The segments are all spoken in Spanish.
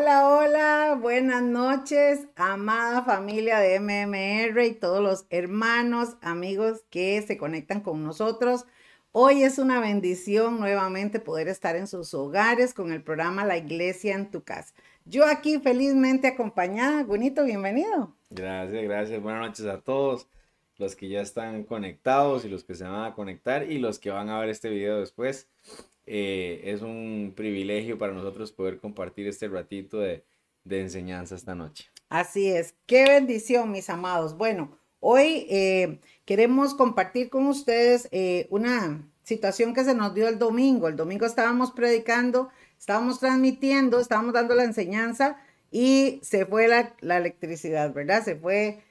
Hola, hola, buenas noches, amada familia de MMR y todos los hermanos, amigos que se conectan con nosotros. Hoy es una bendición nuevamente poder estar en sus hogares con el programa La Iglesia en tu casa. Yo aquí felizmente acompañada. Bonito, bienvenido. Gracias, gracias. Buenas noches a todos los que ya están conectados y los que se van a conectar y los que van a ver este video después. Eh, es un privilegio para nosotros poder compartir este ratito de, enseñanza esta noche. Así es, qué bendición, mis amados. Bueno, hoy eh, queremos compartir con ustedes eh, una situación que se nos dio el domingo. El domingo estábamos predicando, estábamos transmitiendo, estábamos dando la enseñanza y se fue la, electricidad, ¿verdad? Se fue,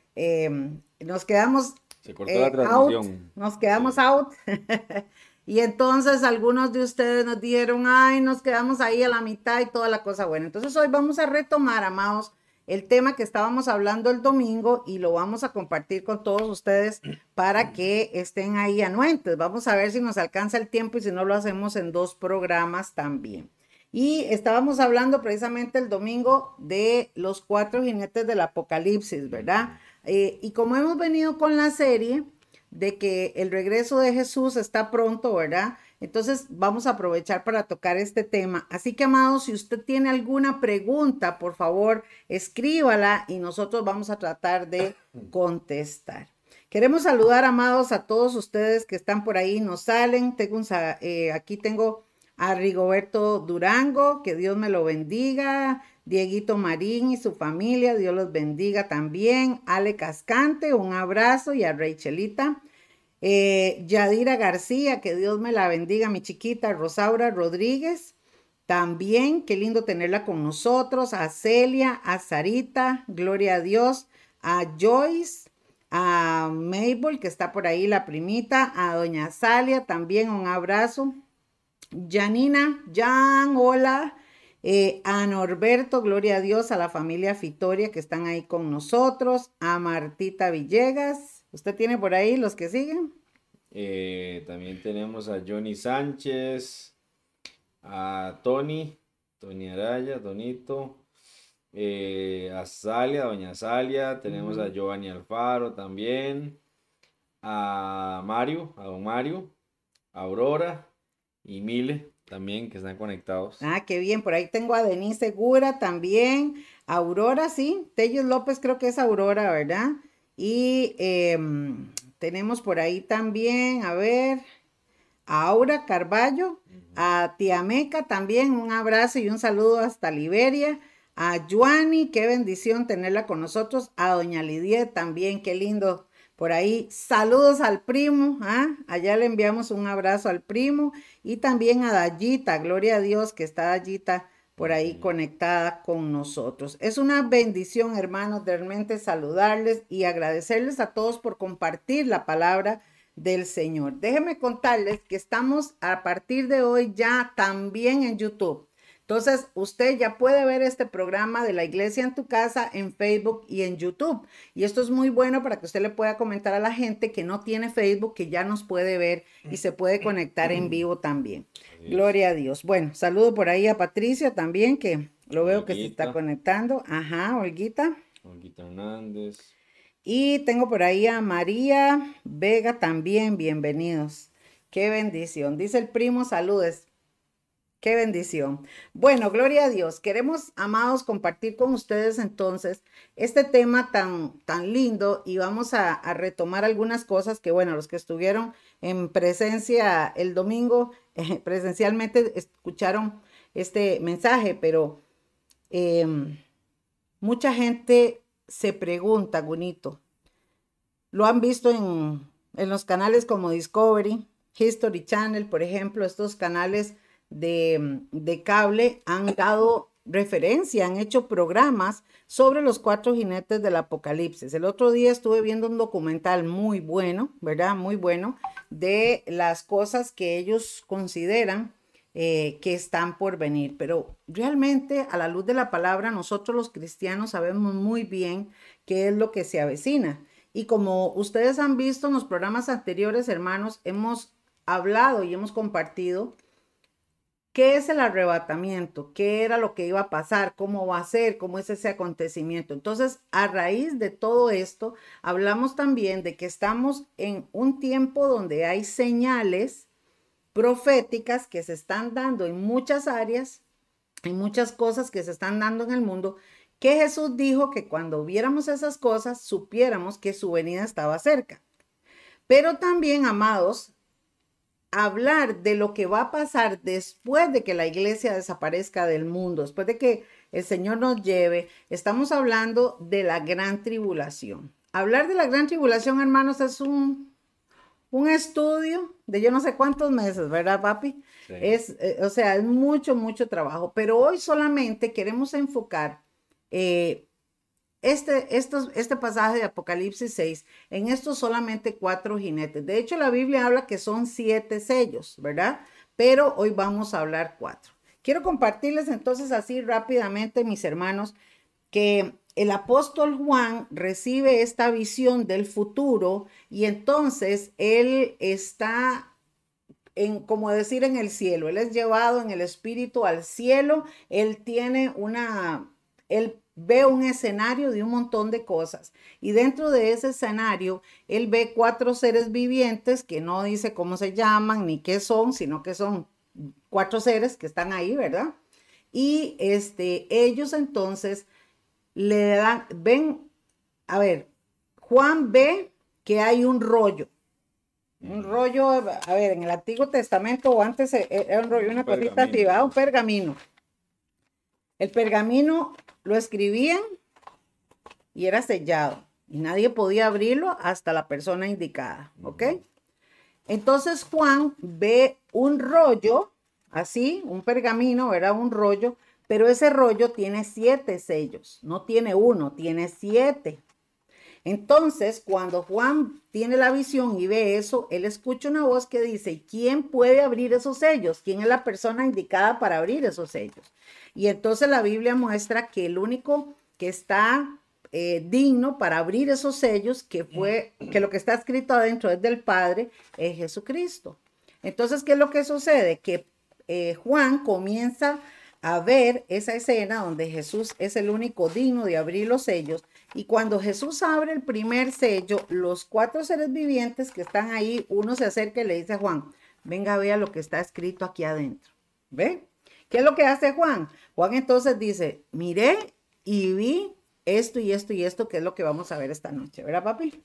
nos quedamos... Se cortó la transmisión. nos quedamos out. Y entonces algunos de ustedes nos dijeron, ay, nos quedamos ahí a la mitad y toda la cosa buena. Entonces hoy vamos a retomar, amados, el tema que estábamos hablando el domingo y lo vamos a compartir con todos ustedes para que estén ahí anuentes. Vamos a ver si nos alcanza el tiempo y si no lo hacemos en dos programas también. Y estábamos hablando precisamente el domingo de los cuatro jinetes del apocalipsis, ¿verdad? Eh, y como hemos venido con la serie, de que el regreso de Jesús está pronto, ¿verdad? Entonces vamos a aprovechar para tocar este tema. Así que, amados, si usted tiene alguna pregunta, por favor, escríbala y nosotros vamos a tratar de contestar. Queremos saludar, amados, a todos ustedes que están por ahí, nos salen. Tengo eh, aquí tengo a Rigoberto Durango, que Dios me lo bendiga. Dieguito Marín y su familia, Dios los bendiga también. Ale Cascante, un abrazo y a Rachelita. Eh, Yadira García, que Dios me la bendiga, mi chiquita. Rosaura Rodríguez, también, qué lindo tenerla con nosotros. A Celia, a Sarita, gloria a Dios. A Joyce, a Mabel, que está por ahí, la primita. A Doña Salia, también un abrazo. Janina, Jan, hola. Eh, a Norberto, gloria a Dios, a la familia Fitoria que están ahí con nosotros, a Martita Villegas, ¿usted tiene por ahí los que siguen? Eh, también tenemos a Johnny Sánchez, a Tony, Tony Araya, Tonito, eh, a Salia, Doña Salia, tenemos a Giovanni Alfaro también, a Mario, a Don Mario, a Aurora y Mile también que están conectados. Ah, qué bien. Por ahí tengo a Denise Segura también. Aurora, sí. Tellos López creo que es Aurora, ¿verdad? Y em, tenemos por ahí también, a ver, a Aura Carballo, a Tiameca también, un abrazo y un saludo hasta Liberia. A Juani, qué bendición tenerla con nosotros. A Doña Lidia también, qué lindo por ahí, saludos al primo, ¿ah? allá le enviamos un abrazo al primo y también a Dayita, gloria a Dios que está Dayita por ahí conectada con nosotros. Es una bendición, hermanos, realmente saludarles y agradecerles a todos por compartir la palabra del Señor. Déjenme contarles que estamos a partir de hoy ya también en YouTube. Entonces, usted ya puede ver este programa de la iglesia en tu casa en Facebook y en YouTube. Y esto es muy bueno para que usted le pueda comentar a la gente que no tiene Facebook, que ya nos puede ver y se puede conectar en vivo también. Gloria a Dios. Bueno, saludo por ahí a Patricia también, que lo veo que se está conectando. Ajá, Olguita. Olguita Hernández. Y tengo por ahí a María Vega también, bienvenidos. Qué bendición. Dice el primo, saludes. Qué bendición. Bueno, gloria a Dios. Queremos, amados, compartir con ustedes entonces este tema tan, tan lindo y vamos a, retomar algunas cosas que, bueno, los que estuvieron en presencia el domingo, eh, presencialmente escucharon este mensaje, pero em, mucha gente se pregunta, Gunito, lo han visto en, en los canales como Discovery, History Channel, por ejemplo, estos canales de, cable han dado referencia, han hecho programas sobre los cuatro jinetes del apocalipsis. El otro día estuve viendo un documental muy bueno, ¿verdad? Muy bueno, de las cosas que ellos consideran eh, que están por venir. Pero realmente a la luz de la palabra, nosotros los cristianos sabemos muy bien qué es lo que se avecina. Y como ustedes han visto en los programas anteriores, hermanos, hemos hablado y hemos compartido ¿Qué es el arrebatamiento? ¿Qué era lo que iba a pasar? ¿Cómo va a ser? ¿Cómo es ese acontecimiento? Entonces, a raíz de todo esto, hablamos también de que estamos en un tiempo donde hay señales proféticas que se están dando en muchas áreas, en muchas cosas que se están dando en el mundo, que Jesús dijo que cuando viéramos esas cosas, supiéramos que su venida estaba cerca. Pero también, amados, hablar de lo que va a pasar después de que la iglesia desaparezca del mundo, después de que el Señor nos lleve, estamos hablando de la gran tribulación. Hablar de la gran tribulación, hermanos, es un, un estudio de yo no sé cuántos meses, ¿verdad, papi? Es, eh, o sea, es mucho, mucho trabajo, pero hoy solamente queremos enfocar eh, este, este pasaje de Apocalipsis 6, en estos solamente cuatro jinetes. De hecho, la Biblia habla que son siete sellos, ¿verdad? Pero hoy vamos a hablar cuatro. Quiero compartirles entonces así rápidamente, mis hermanos, que el apóstol Juan recibe esta visión del futuro y entonces él está en, como decir, en el cielo. Él es llevado en el espíritu al cielo. Él tiene una, él ve un escenario de un montón de cosas y dentro de ese escenario él ve cuatro seres vivientes que no dice cómo se llaman ni qué son, sino que son cuatro seres que están ahí, ¿verdad? Y este ellos entonces le dan ven a ver, Juan ve que hay un rollo. Un rollo, a ver, en el Antiguo Testamento o antes eh, era un rollo, una cosita así, un pergamino. El pergamino lo escribían y era sellado y nadie podía abrirlo hasta la persona indicada, ¿ok? Entonces Juan ve un rollo, así, un pergamino, era un rollo, pero ese rollo tiene siete sellos, no tiene uno, tiene siete. Entonces, cuando Juan tiene la visión y ve eso, él escucha una voz que dice, ¿quién puede abrir esos sellos? ¿Quién es la persona indicada para abrir esos sellos? Y entonces la Biblia muestra que el único que está eh, digno para abrir esos sellos, que fue, que lo que está escrito adentro es del Padre, es Jesucristo. Entonces, ¿qué es lo que sucede? Que eh, Juan comienza a ver esa escena donde Jesús es el único digno de abrir los sellos. Y cuando Jesús abre el primer sello, los cuatro seres vivientes que están ahí, uno se acerca y le dice a Juan, venga, vea lo que está escrito aquí adentro. ¿Ve? ¿Qué es lo que hace Juan? Juan entonces dice, miré y vi esto y esto y esto, que es lo que vamos a ver esta noche, ¿verdad, papi?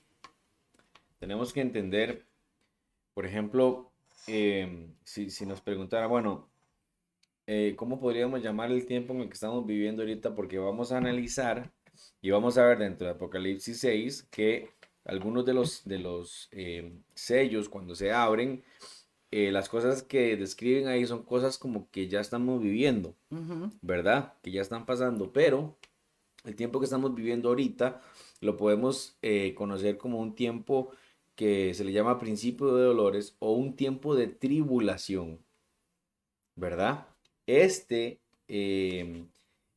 Tenemos que entender, por ejemplo, em, si, si nos preguntara, bueno, eh, ¿cómo podríamos llamar el tiempo en el que estamos viviendo ahorita? Porque vamos a analizar y vamos a ver dentro de Apocalipsis 6 que algunos de los, de los eh, sellos cuando se abren, eh, las cosas que describen ahí son cosas como que ya estamos viviendo, ¿verdad? Que ya están pasando, pero el tiempo que estamos viviendo ahorita lo podemos conocer como un tiempo que se le llama principio de dolores o un tiempo de tribulación, ¿verdad? este, em,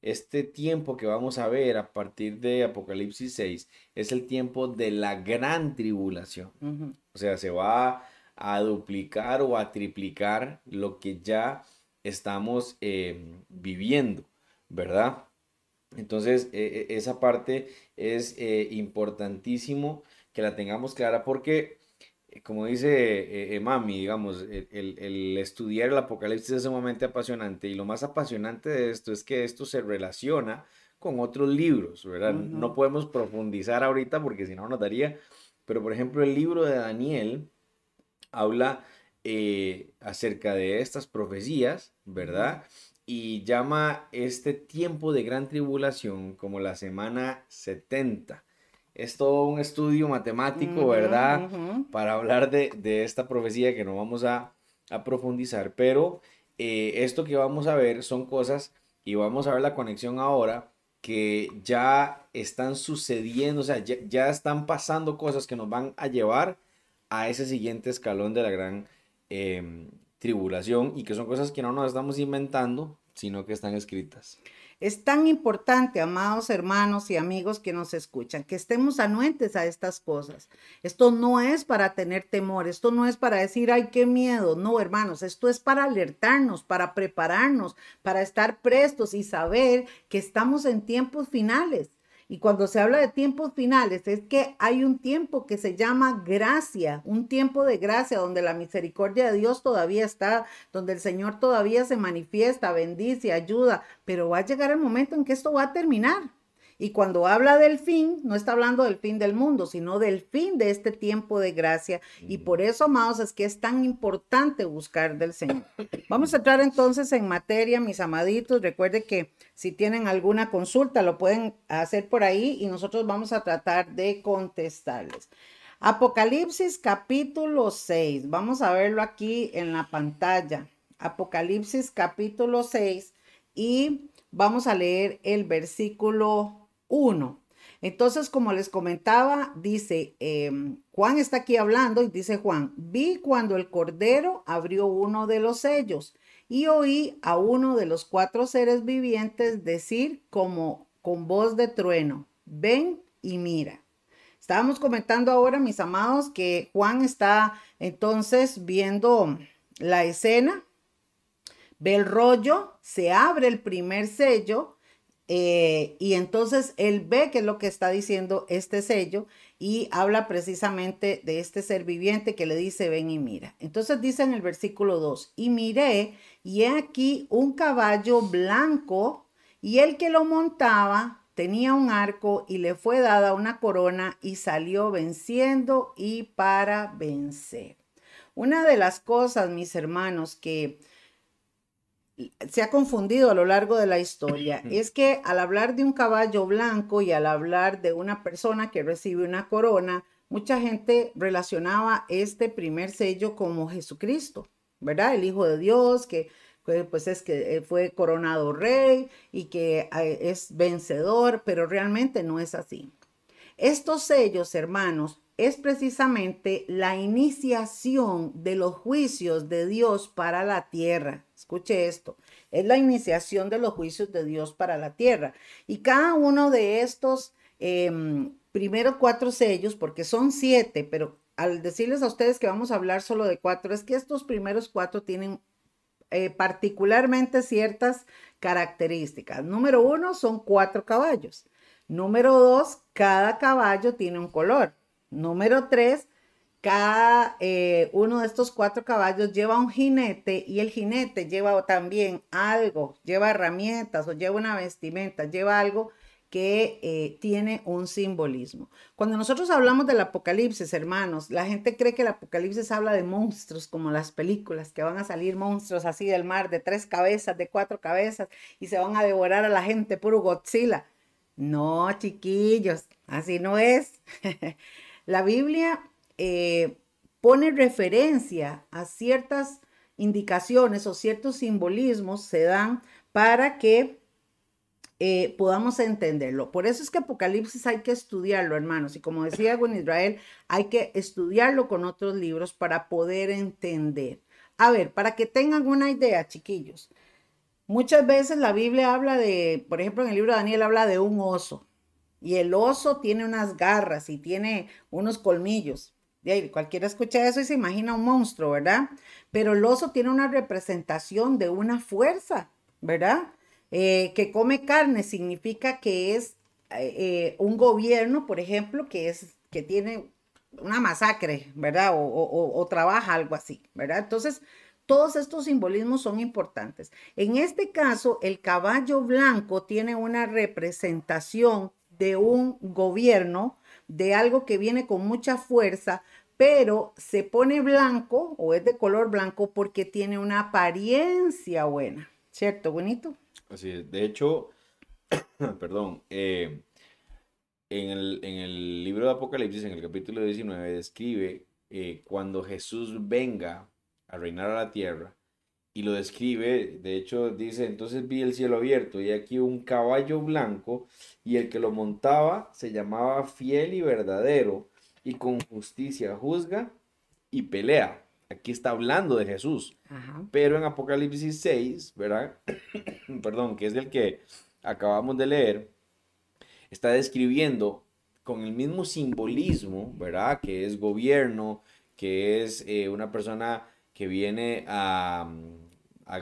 este tiempo que vamos a ver a partir de Apocalipsis 6 es el tiempo de la gran tribulación. O sea, se va a duplicar o a triplicar lo que ya estamos em, viviendo, ¿verdad? Entonces, e, e, esa parte es eh, importantísimo que la tengamos clara porque eh, como dice eh, eh, Mami, digamos, el, estudiar el Apocalipsis es sumamente apasionante y lo más apasionante de esto es que esto se relaciona con otros libros, ¿verdad? No podemos profundizar ahorita porque si no nos daría, pero por ejemplo el libro de Daniel habla acerca de estas profecías, ¿verdad? Y llama este tiempo de gran tribulación como la semana 70 es todo un estudio matemático, ¿verdad? Para hablar de, esta profecía que no vamos a, profundizar, pero eh, esto que vamos a ver son cosas y vamos a ver la conexión ahora que ya están sucediendo, o sea, ya, están pasando cosas que nos van a llevar a ese siguiente escalón de la gran em, tribulación y que son cosas que no nos estamos inventando, sino que están escritas. Es tan importante, amados hermanos y amigos que nos escuchan, que estemos anuentes a estas cosas. Esto no es para tener temor, esto no es para decir, ay, qué miedo. No, hermanos, esto es para alertarnos, para prepararnos, para estar prestos y saber que estamos en tiempos finales. Y cuando se habla de tiempos finales, es que hay un tiempo que se llama gracia, un tiempo de gracia donde la misericordia de Dios todavía está, donde el Señor todavía se manifiesta, bendice, ayuda, pero va a llegar el momento en que esto va a terminar. Y cuando habla del fin, no está hablando del fin del mundo, sino del fin de este tiempo de gracia. Y por eso, amados, es que es tan importante buscar del Señor. Vamos a entrar entonces en materia, mis amaditos. Recuerde que si tienen alguna consulta, lo pueden hacer por ahí y nosotros vamos a tratar de contestarles. Apocalipsis capítulo 6. Vamos a verlo aquí en la pantalla. Apocalipsis capítulo 6 y vamos a leer el versículo 1. Entonces, como les comentaba, dice, em, Juan está aquí hablando y dice Juan, vi cuando el Cordero abrió uno de los sellos y oí a uno de los cuatro seres vivientes decir como con voz de trueno, ven y mira. Estábamos comentando ahora, mis amados, que Juan está entonces viendo la escena, ve el rollo, se abre el primer sello eh, y entonces él ve que es lo que está diciendo este sello y habla precisamente de este ser viviente que le dice, ven y mira. Entonces dice en el versículo 2, y miré, y he aquí un caballo blanco, y el que lo montaba tenía un arco y le fue dada una corona y salió venciendo y para vencer. Una de las cosas, mis hermanos, que se ha confundido a lo largo de la historia es que al hablar de un caballo blanco y al hablar de una persona que recibe una corona, mucha gente relacionaba este primer sello como Jesucristo, ¿verdad? El Hijo de Dios, que pues es que eh, fue coronado rey y que eh, es vencedor, pero realmente no es así. Estos sellos, hermanos, es precisamente la iniciación de los juicios de Dios para la tierra. Escuche esto, es la iniciación de los juicios de Dios para la tierra. Y cada uno de estos em, primeros cuatro sellos, porque son siete, pero al decirles a ustedes que vamos a hablar solo de cuatro, es que estos primeros cuatro tienen eh, particularmente ciertas características. Número uno, son cuatro caballos. Número dos, cada caballo tiene un color. Número tres, cada eh, uno de estos cuatro caballos lleva un jinete y el jinete lleva también algo, lleva herramientas o lleva una vestimenta, lleva algo que eh, tiene un simbolismo. Cuando nosotros hablamos del apocalipsis, hermanos, la gente cree que el apocalipsis habla de monstruos como las películas, que van a salir monstruos así del mar, de tres cabezas, de cuatro cabezas, y se van a devorar a la gente, puro Godzilla. No, chiquillos, así no es. La Biblia eh, pone referencia a ciertas indicaciones o ciertos simbolismos se dan para que eh, podamos entenderlo. Por eso es que Apocalipsis hay que estudiarlo, hermanos. Y como decía en Israel, hay que estudiarlo con otros libros para poder entender. A ver, para que tengan una idea, chiquillos. Muchas veces la Biblia habla de, por ejemplo, en el libro de Daniel habla de un oso. Y el oso tiene unas garras y tiene unos colmillos. De ahí, cualquiera escucha eso y se imagina un monstruo, ¿verdad? Pero el oso tiene una representación de una fuerza, ¿verdad? Eh, que come carne significa que es eh, eh, un gobierno, por ejemplo, que, es, que tiene una masacre, ¿verdad? o trabaja algo así, ¿verdad? Entonces, todos estos simbolismos son importantes. En este caso, el caballo blanco tiene una representación de un gobierno, de algo que viene con mucha fuerza, pero se pone blanco o es de color blanco porque tiene una apariencia buena, ¿cierto? Bonito. Así es. De hecho, perdón, eh, en, el, libro de Apocalipsis, en el capítulo 19, describe eh, cuando Jesús venga a reinar a la tierra, y lo describe, de hecho dice, entonces vi el cielo abierto y aquí un caballo blanco y el que lo montaba se llamaba fiel y verdadero y con justicia juzga y pelea. Aquí está hablando de Jesús. Pero en Apocalipsis 6, ¿verdad? Perdón, que es el que acabamos de leer, está describiendo con el mismo simbolismo, ¿verdad? Que es gobierno, que es eh, una persona que viene a,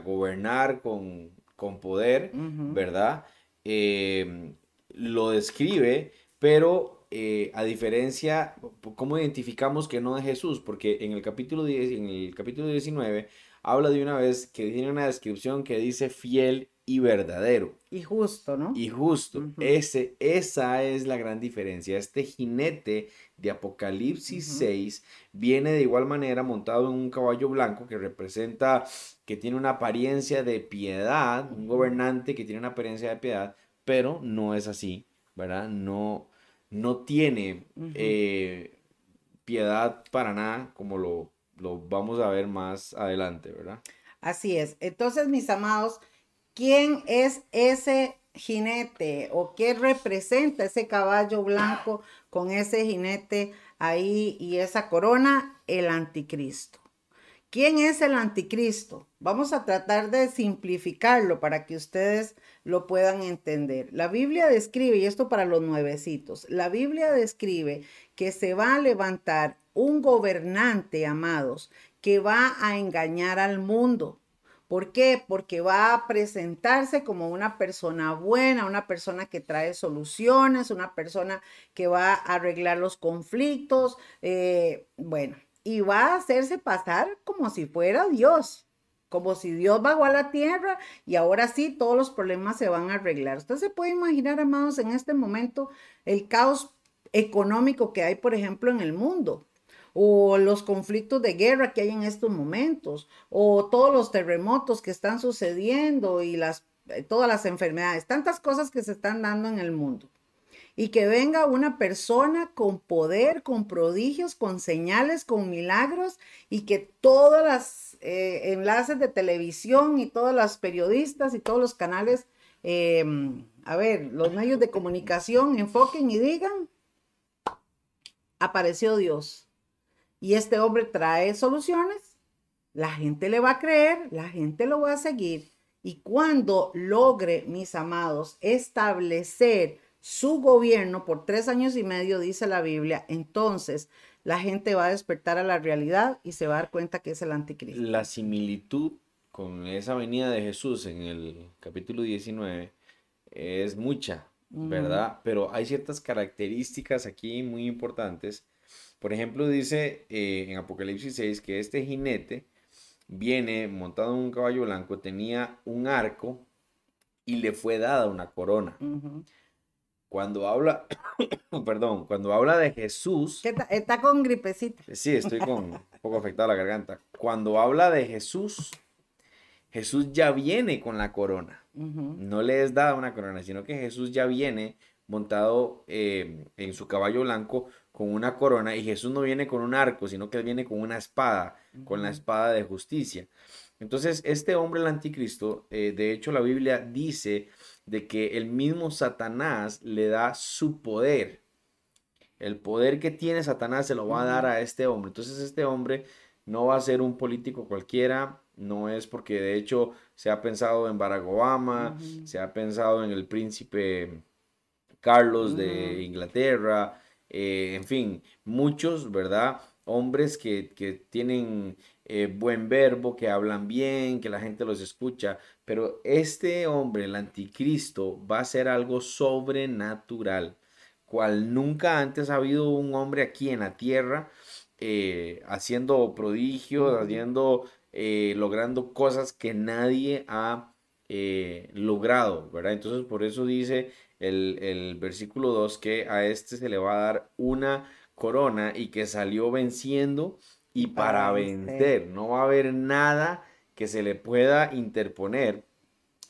gobernar con, poder, ¿verdad? Eh, lo describe, pero eh, a diferencia, ¿cómo identificamos que no es Jesús? Porque en el capítulo 10, en el capítulo 19 habla de una vez que tiene una descripción que dice fiel y verdadero. Y justo, ¿no? Y justo. Ese, esa es la gran diferencia. Este jinete de Apocalipsis 6 viene de igual manera montado en un caballo blanco que representa que tiene una apariencia de piedad, un gobernante que tiene una apariencia de piedad, pero no es así, ¿verdad? No, no tiene eh, piedad para nada como lo lo vamos a ver más adelante, ¿verdad? Así es. Entonces, mis amados, ¿quién es ese jinete o qué representa ese caballo blanco con ese jinete ahí y esa corona? El anticristo. ¿Quién es el anticristo? Vamos a tratar de simplificarlo para que ustedes lo puedan entender. La Biblia describe, y esto para los nuevecitos, la Biblia describe que se va a levantar un gobernante, amados, que va a engañar al mundo. ¿Por qué? Porque va a presentarse como una persona buena, una persona que trae soluciones, una persona que va a arreglar los conflictos, eh, bueno, y va a hacerse pasar como si fuera Dios, como si Dios bajó a la tierra y ahora sí todos los problemas se van a arreglar. Usted se puede imaginar, amados, en este momento el caos económico que hay, por ejemplo, en el mundo o los conflictos de guerra que hay en estos momentos, o todos los terremotos que están sucediendo y las, eh, todas las enfermedades, tantas cosas que se están dando en el mundo. Y que venga una persona con poder, con prodigios, con señales, con milagros, y que todos los eh, enlaces de televisión y todos los periodistas y todos los canales, em, a ver, los medios de comunicación enfoquen y digan, apareció Dios y este hombre trae soluciones, la gente le va a creer, la gente lo va a seguir. Y cuando logre, mis amados, establecer su gobierno por tres años y medio, dice la Biblia, entonces la gente va a despertar a la realidad y se va a dar cuenta que es el anticristo. La similitud con esa venida de Jesús en el capítulo 19 es mucha, ¿verdad? Pero hay ciertas características aquí muy importantes por ejemplo, dice eh, en Apocalipsis 6 que este jinete viene montado en un caballo blanco, tenía un arco y le fue dada una corona. Cuando habla, perdón, cuando habla de Jesús. Está, con gripecita. Sí, estoy con un poco afectada la garganta. Cuando habla de Jesús, Jesús ya viene con la corona. No le es dada una corona, sino que Jesús ya viene montado eh, en su caballo blanco con una corona y Jesús no viene con un arco, sino que él viene con una espada, con la espada de justicia. Entonces, este hombre, el anticristo, eh, de hecho la Biblia dice de que el mismo Satanás le da su poder. El poder que tiene Satanás se lo va a dar a este hombre. Entonces, este hombre no va a ser un político cualquiera, no es porque de hecho se ha pensado en Barack Obama, se ha pensado en el príncipe Carlos de Inglaterra, eh, en fin, muchos, ¿verdad? Hombres que, tienen eh, buen verbo, que hablan bien, que la gente los escucha, pero este hombre, el anticristo, va a ser algo sobrenatural, cual nunca antes ha habido un hombre aquí en la tierra eh, haciendo prodigios, haciendo, logrando cosas que nadie ha logrado, ¿verdad? Entonces por eso dice el, versículo 2, que a este se le va a dar una corona y que salió venciendo y para, vencer. No va a haber nada que se le pueda interponer.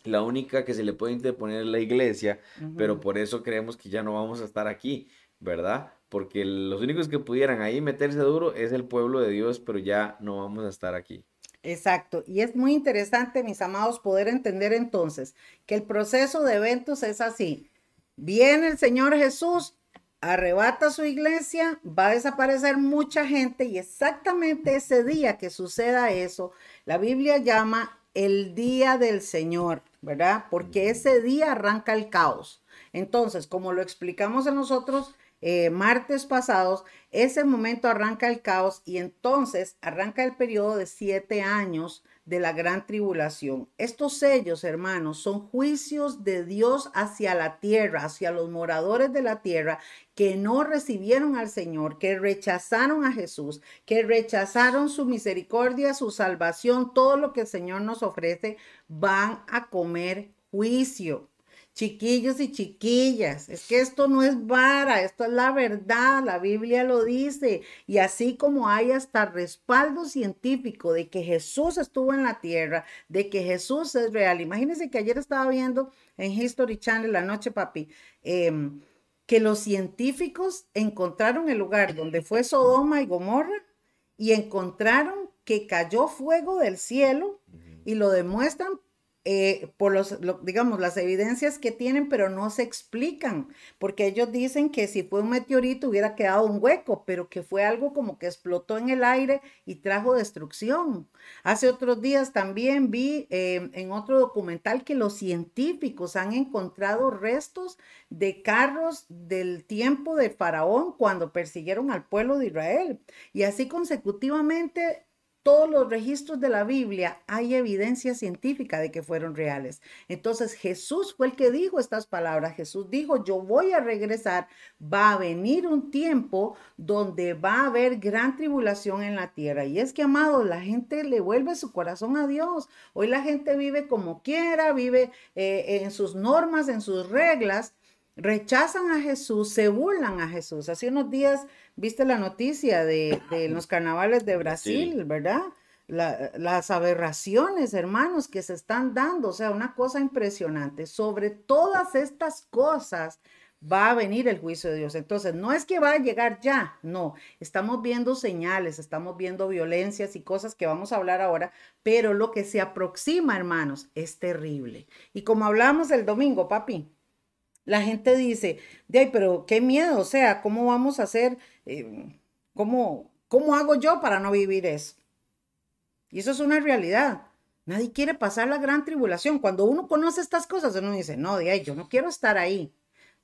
La única que se le puede interponer es la iglesia, pero por eso creemos que ya no vamos a estar aquí, ¿verdad? Porque los únicos que pudieran ahí meterse duro es el pueblo de Dios, pero ya no vamos a estar aquí. Exacto. Y es muy interesante, mis amados, poder entender entonces que el proceso de eventos es así. Viene el Señor Jesús, arrebata su iglesia, va a desaparecer mucha gente y exactamente ese día que suceda eso, la Biblia llama el día del Señor. ¿verdad? Porque ese día arranca el caos. Entonces, como lo explicamos en nosotros eh, martes pasados, ese momento arranca el caos y entonces arranca el periodo de siete años de la gran tribulación. Estos sellos, hermanos, son juicios de Dios hacia la tierra, hacia los moradores de la tierra que no recibieron al Señor, que rechazaron a Jesús, que rechazaron su misericordia, su salvación, todo lo que el Señor nos ofrece, van a comer juicio chiquillos y chiquillas, es que esto no es vara, esto es la verdad, la Biblia lo dice. Y así como hay hasta respaldo científico de que Jesús estuvo en la tierra, de que Jesús es real. Imagínense que ayer estaba viendo en History Channel la noche, papi, em, que los científicos encontraron el lugar donde fue Sodoma y Gomorra y encontraron que cayó fuego del cielo y lo demuestran eh, por los, digamos, las evidencias que tienen, pero no se explican, porque ellos dicen que si fue un meteorito hubiera quedado un hueco, pero que fue algo como que explotó en el aire y trajo destrucción. Hace otros días también vi eh, en otro documental que los científicos han encontrado restos de carros del tiempo de Faraón cuando persiguieron al pueblo de Israel. Y así consecutivamente todos los registros de la Biblia hay evidencia científica de que fueron reales. Entonces Jesús fue el que dijo estas palabras. Jesús dijo, yo voy a regresar, va a venir un tiempo donde va a haber gran tribulación en la tierra. Y es que, amado, la gente le vuelve su corazón a Dios. Hoy la gente vive como quiera, vive eh, en sus normas, en sus reglas rechazan a Jesús, se burlan a Jesús. Hace unos días viste la noticia de, los carnavales de Brasil, ¿verdad? las aberraciones, hermanos, que se están dando, o sea, una cosa impresionante. Sobre todas estas cosas va a venir el juicio de Dios. Entonces, no es que va a llegar ya, no, estamos viendo señales, estamos viendo violencias y cosas que vamos a hablar ahora, pero lo que se aproxima, hermanos, es terrible. Y como hablamos el domingo, papi, la gente dice, de ahí, pero qué miedo, o sea, ¿cómo vamos a hacer? Eh, ¿cómo, ¿Cómo hago yo para no vivir eso? Y eso es una realidad. Nadie quiere pasar la gran tribulación. Cuando uno conoce estas cosas, uno dice, no, de yo no quiero estar ahí.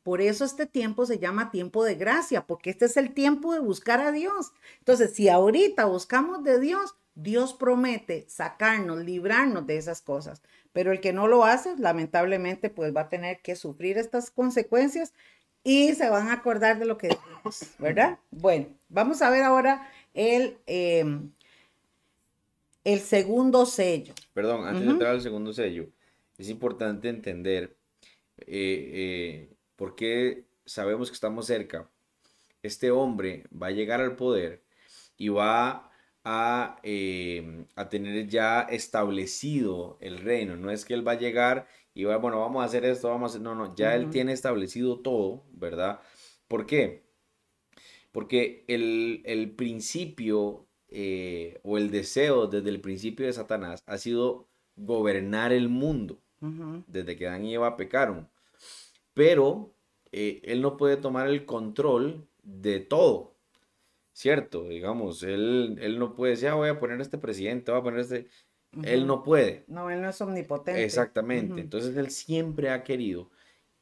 Por eso este tiempo se llama tiempo de gracia, porque este es el tiempo de buscar a Dios. Entonces, si ahorita buscamos de Dios, Dios promete sacarnos, librarnos de esas cosas. Pero el que no lo hace, lamentablemente, pues va a tener que sufrir estas consecuencias y se van a acordar de lo que decimos, ¿verdad? Bueno, vamos a ver ahora el, em, el segundo sello. Perdón, antes de entrar al segundo sello, es importante entender eh, eh, por qué sabemos que estamos cerca. Este hombre va a llegar al poder y va a, em, a, tener ya establecido el reino. No es que él va a llegar y va, bueno, vamos a hacer esto, vamos a hacer, no, no, ya él tiene establecido todo, ¿verdad? ¿Por qué? Porque el, el principio eh, o el deseo desde el principio de Satanás ha sido gobernar el mundo, desde que Adán y Eva pecaron. Pero eh, él no puede tomar el control de todo, cierto, digamos, él, él no puede decir, ah, voy a poner este presidente, voy a poner este... Él no puede. No, él no es omnipotente. Exactamente. Entonces él siempre ha querido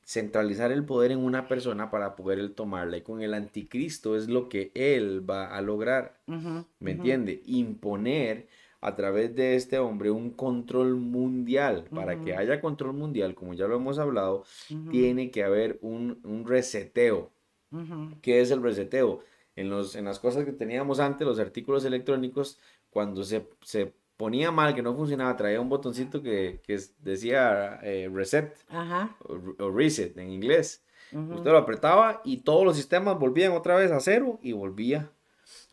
centralizar el poder en una persona para poder él tomarla. Y con el anticristo es lo que él va a lograr. ¿Me entiende? Imponer a través de este hombre un control mundial. Para que haya control mundial, como ya lo hemos hablado, tiene que haber un, un reseteo. ¿Qué es el reseteo? en, los, en las cosas que teníamos antes, los artículos electrónicos, cuando se, se ponía mal, que no funcionaba, traía un botoncito que, que decía eh, reset O, reset en inglés. Usted lo apretaba y todos los sistemas volvían otra vez a cero y volvía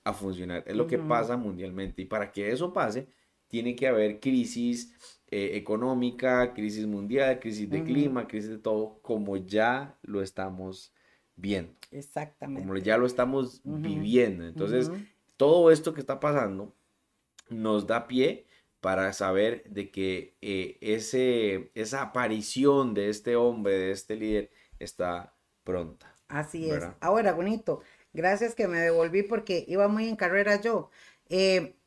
a funcionar. Es lo que pasa mundialmente. Y para que eso pase, tiene que haber crisis eh, económica, crisis mundial, crisis de clima, crisis de todo, como ya lo estamos viendo. Exactamente. Como ya lo estamos viviendo. Entonces, todo esto que está pasando nos da pie para saber de que eh, ese, esa aparición de este hombre, de este líder, está pronta. Así es. Ahora, bonito, gracias que me devolví porque iba muy en carrera yo. Eh,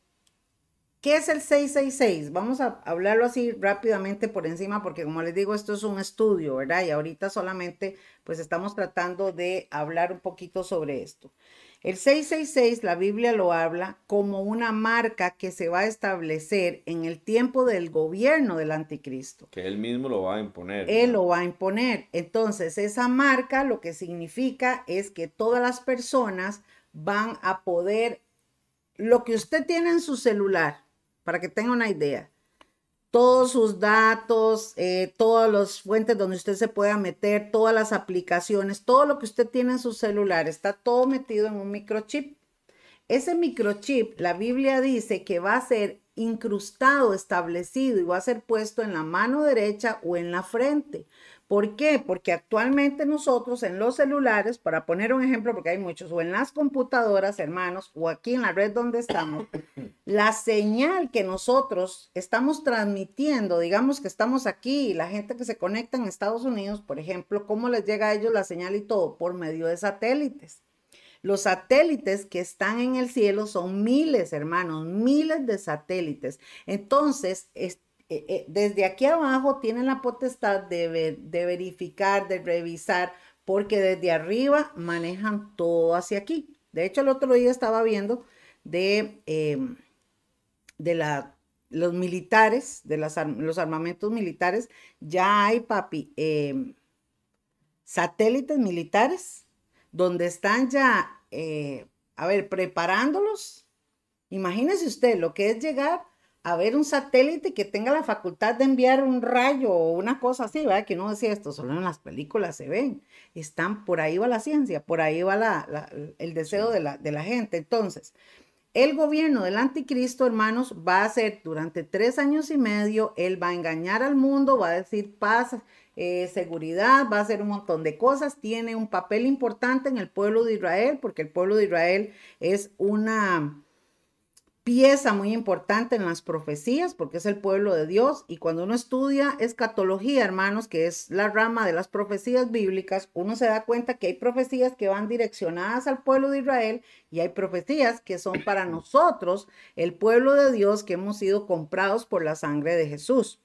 ¿Qué es el 666? Vamos a hablarlo así rápidamente por encima porque como les digo, esto es un estudio, ¿verdad? Y ahorita solamente pues estamos tratando de hablar un poquito sobre esto. El 666, la Biblia lo habla como una marca que se va a establecer en el tiempo del gobierno del anticristo. Que él mismo lo va a imponer. Él lo va a imponer. Entonces, esa marca lo que significa es que todas las personas van a poder, lo que usted tiene en su celular, para que tenga una idea, todos sus datos, eh, todas las fuentes donde usted se pueda meter, todas las aplicaciones, todo lo que usted tiene en su celular, está todo metido en un microchip. Ese microchip, la Biblia dice que va a ser incrustado, establecido y va a ser puesto en la mano derecha o en la frente. ¿Por qué? Porque actualmente nosotros en los celulares, para poner un ejemplo, porque hay muchos, o en las computadoras, hermanos, o aquí en la red donde estamos, la señal que nosotros estamos transmitiendo, digamos que estamos aquí y la gente que se conecta en Estados Unidos, por ejemplo, ¿cómo les llega a ellos la señal y todo? Por medio de satélites. Los satélites que están en el cielo son miles, hermanos, miles de satélites. Entonces, eh, eh, desde aquí abajo tienen la potestad de, de verificar, de revisar, porque desde arriba manejan todo hacia aquí. De hecho, el otro día estaba viendo de, em, de la, los militares, de las, los armamentos militares, ya hay, papi, em, satélites militares donde están ya, eh, a ver, preparándolos. Imagínese usted lo que es llegar a ver un satélite que tenga la facultad de enviar un rayo o una cosa así, ¿verdad? Que uno decía esto, solo en las películas se ven. Están, por ahí va la ciencia, por ahí va la, el deseo de la, de la gente. Entonces, el gobierno del anticristo, hermanos, va a ser durante tres años y medio, él va a engañar al mundo, va a decir paz, eh, seguridad, va a hacer un montón de cosas, tiene un papel importante en el pueblo de Israel, porque el pueblo de Israel es una pieza muy importante en las profecías, porque es el pueblo de Dios, y cuando uno estudia escatología, hermanos, que es la rama de las profecías bíblicas, uno se da cuenta que hay profecías que van direccionadas al pueblo de Israel y hay profecías que son para nosotros, el pueblo de Dios, que hemos sido comprados por la sangre de Jesús.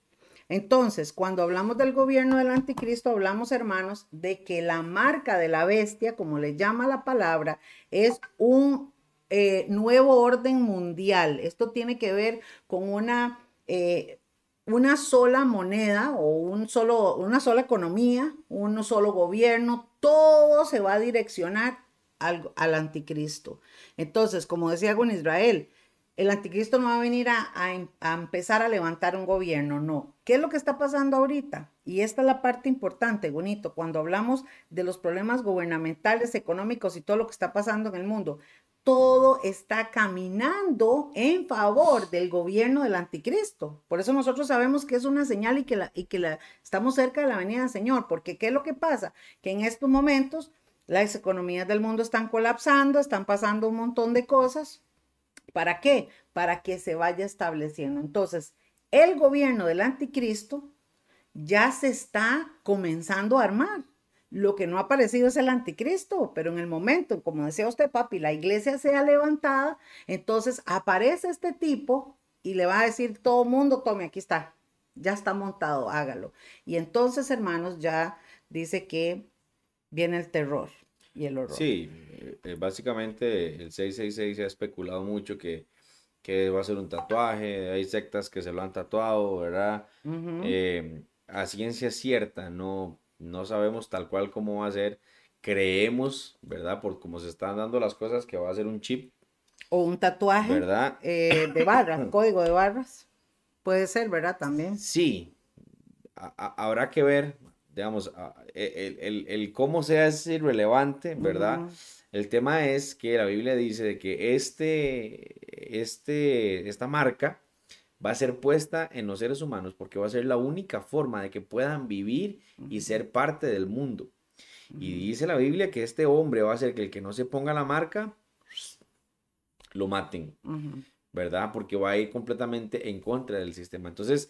Entonces, cuando hablamos del gobierno del anticristo, hablamos, hermanos, de que la marca de la bestia, como le llama la palabra, es un eh, nuevo orden mundial. Esto tiene que ver con una, eh, una sola moneda o un solo, una sola economía, un solo gobierno. Todo se va a direccionar al, al anticristo. Entonces, como decía con Israel, el anticristo no va a venir a, a, empezar a levantar un gobierno, no. ¿Qué es lo que está pasando ahorita? Y esta es la parte importante, bonito, cuando hablamos de los problemas gubernamentales, económicos y todo lo que está pasando en el mundo todo está caminando en favor del gobierno del anticristo. Por eso nosotros sabemos que es una señal y que, estamos cerca de la venida del Señor, porque ¿qué es lo que pasa? Que en estos momentos las economías del mundo están colapsando, están pasando un montón de cosas. ¿Para qué? Para que se vaya estableciendo. Entonces, el gobierno del anticristo ya se está comenzando a armar. Lo que no ha aparecido es el anticristo, pero en el momento, como decía usted, papi, la iglesia sea levantada, entonces aparece este tipo y le va a decir todo mundo, tome, aquí está, ya está montado, hágalo. Y entonces, hermanos, ya dice que viene el terror y el horror. Sí, eh, básicamente el 666 se ha especulado mucho que, que va a ser un tatuaje, hay sectas que se lo han tatuado, ¿verdad? Eh, a ciencia cierta, no no sabemos tal cual cómo va a ser. Creemos, ¿verdad? Por cómo se están dando las cosas, que va a ser un chip. O un tatuaje. ¿Verdad? Eh, de barras, código de barras. Puede ser, ¿verdad? También. Sí. habrá que ver, digamos, e, el, cómo sea es irrelevante, ¿verdad? El tema es que la Biblia dice de que este, este, esta marca va a ser puesta en los seres humanos porque va a ser la única forma de que puedan vivir y ser parte del mundo. Y dice la Biblia que este hombre va a ser que el que no se ponga la marca, lo maten. ¿Verdad? Porque va a ir completamente en contra del sistema. Entonces,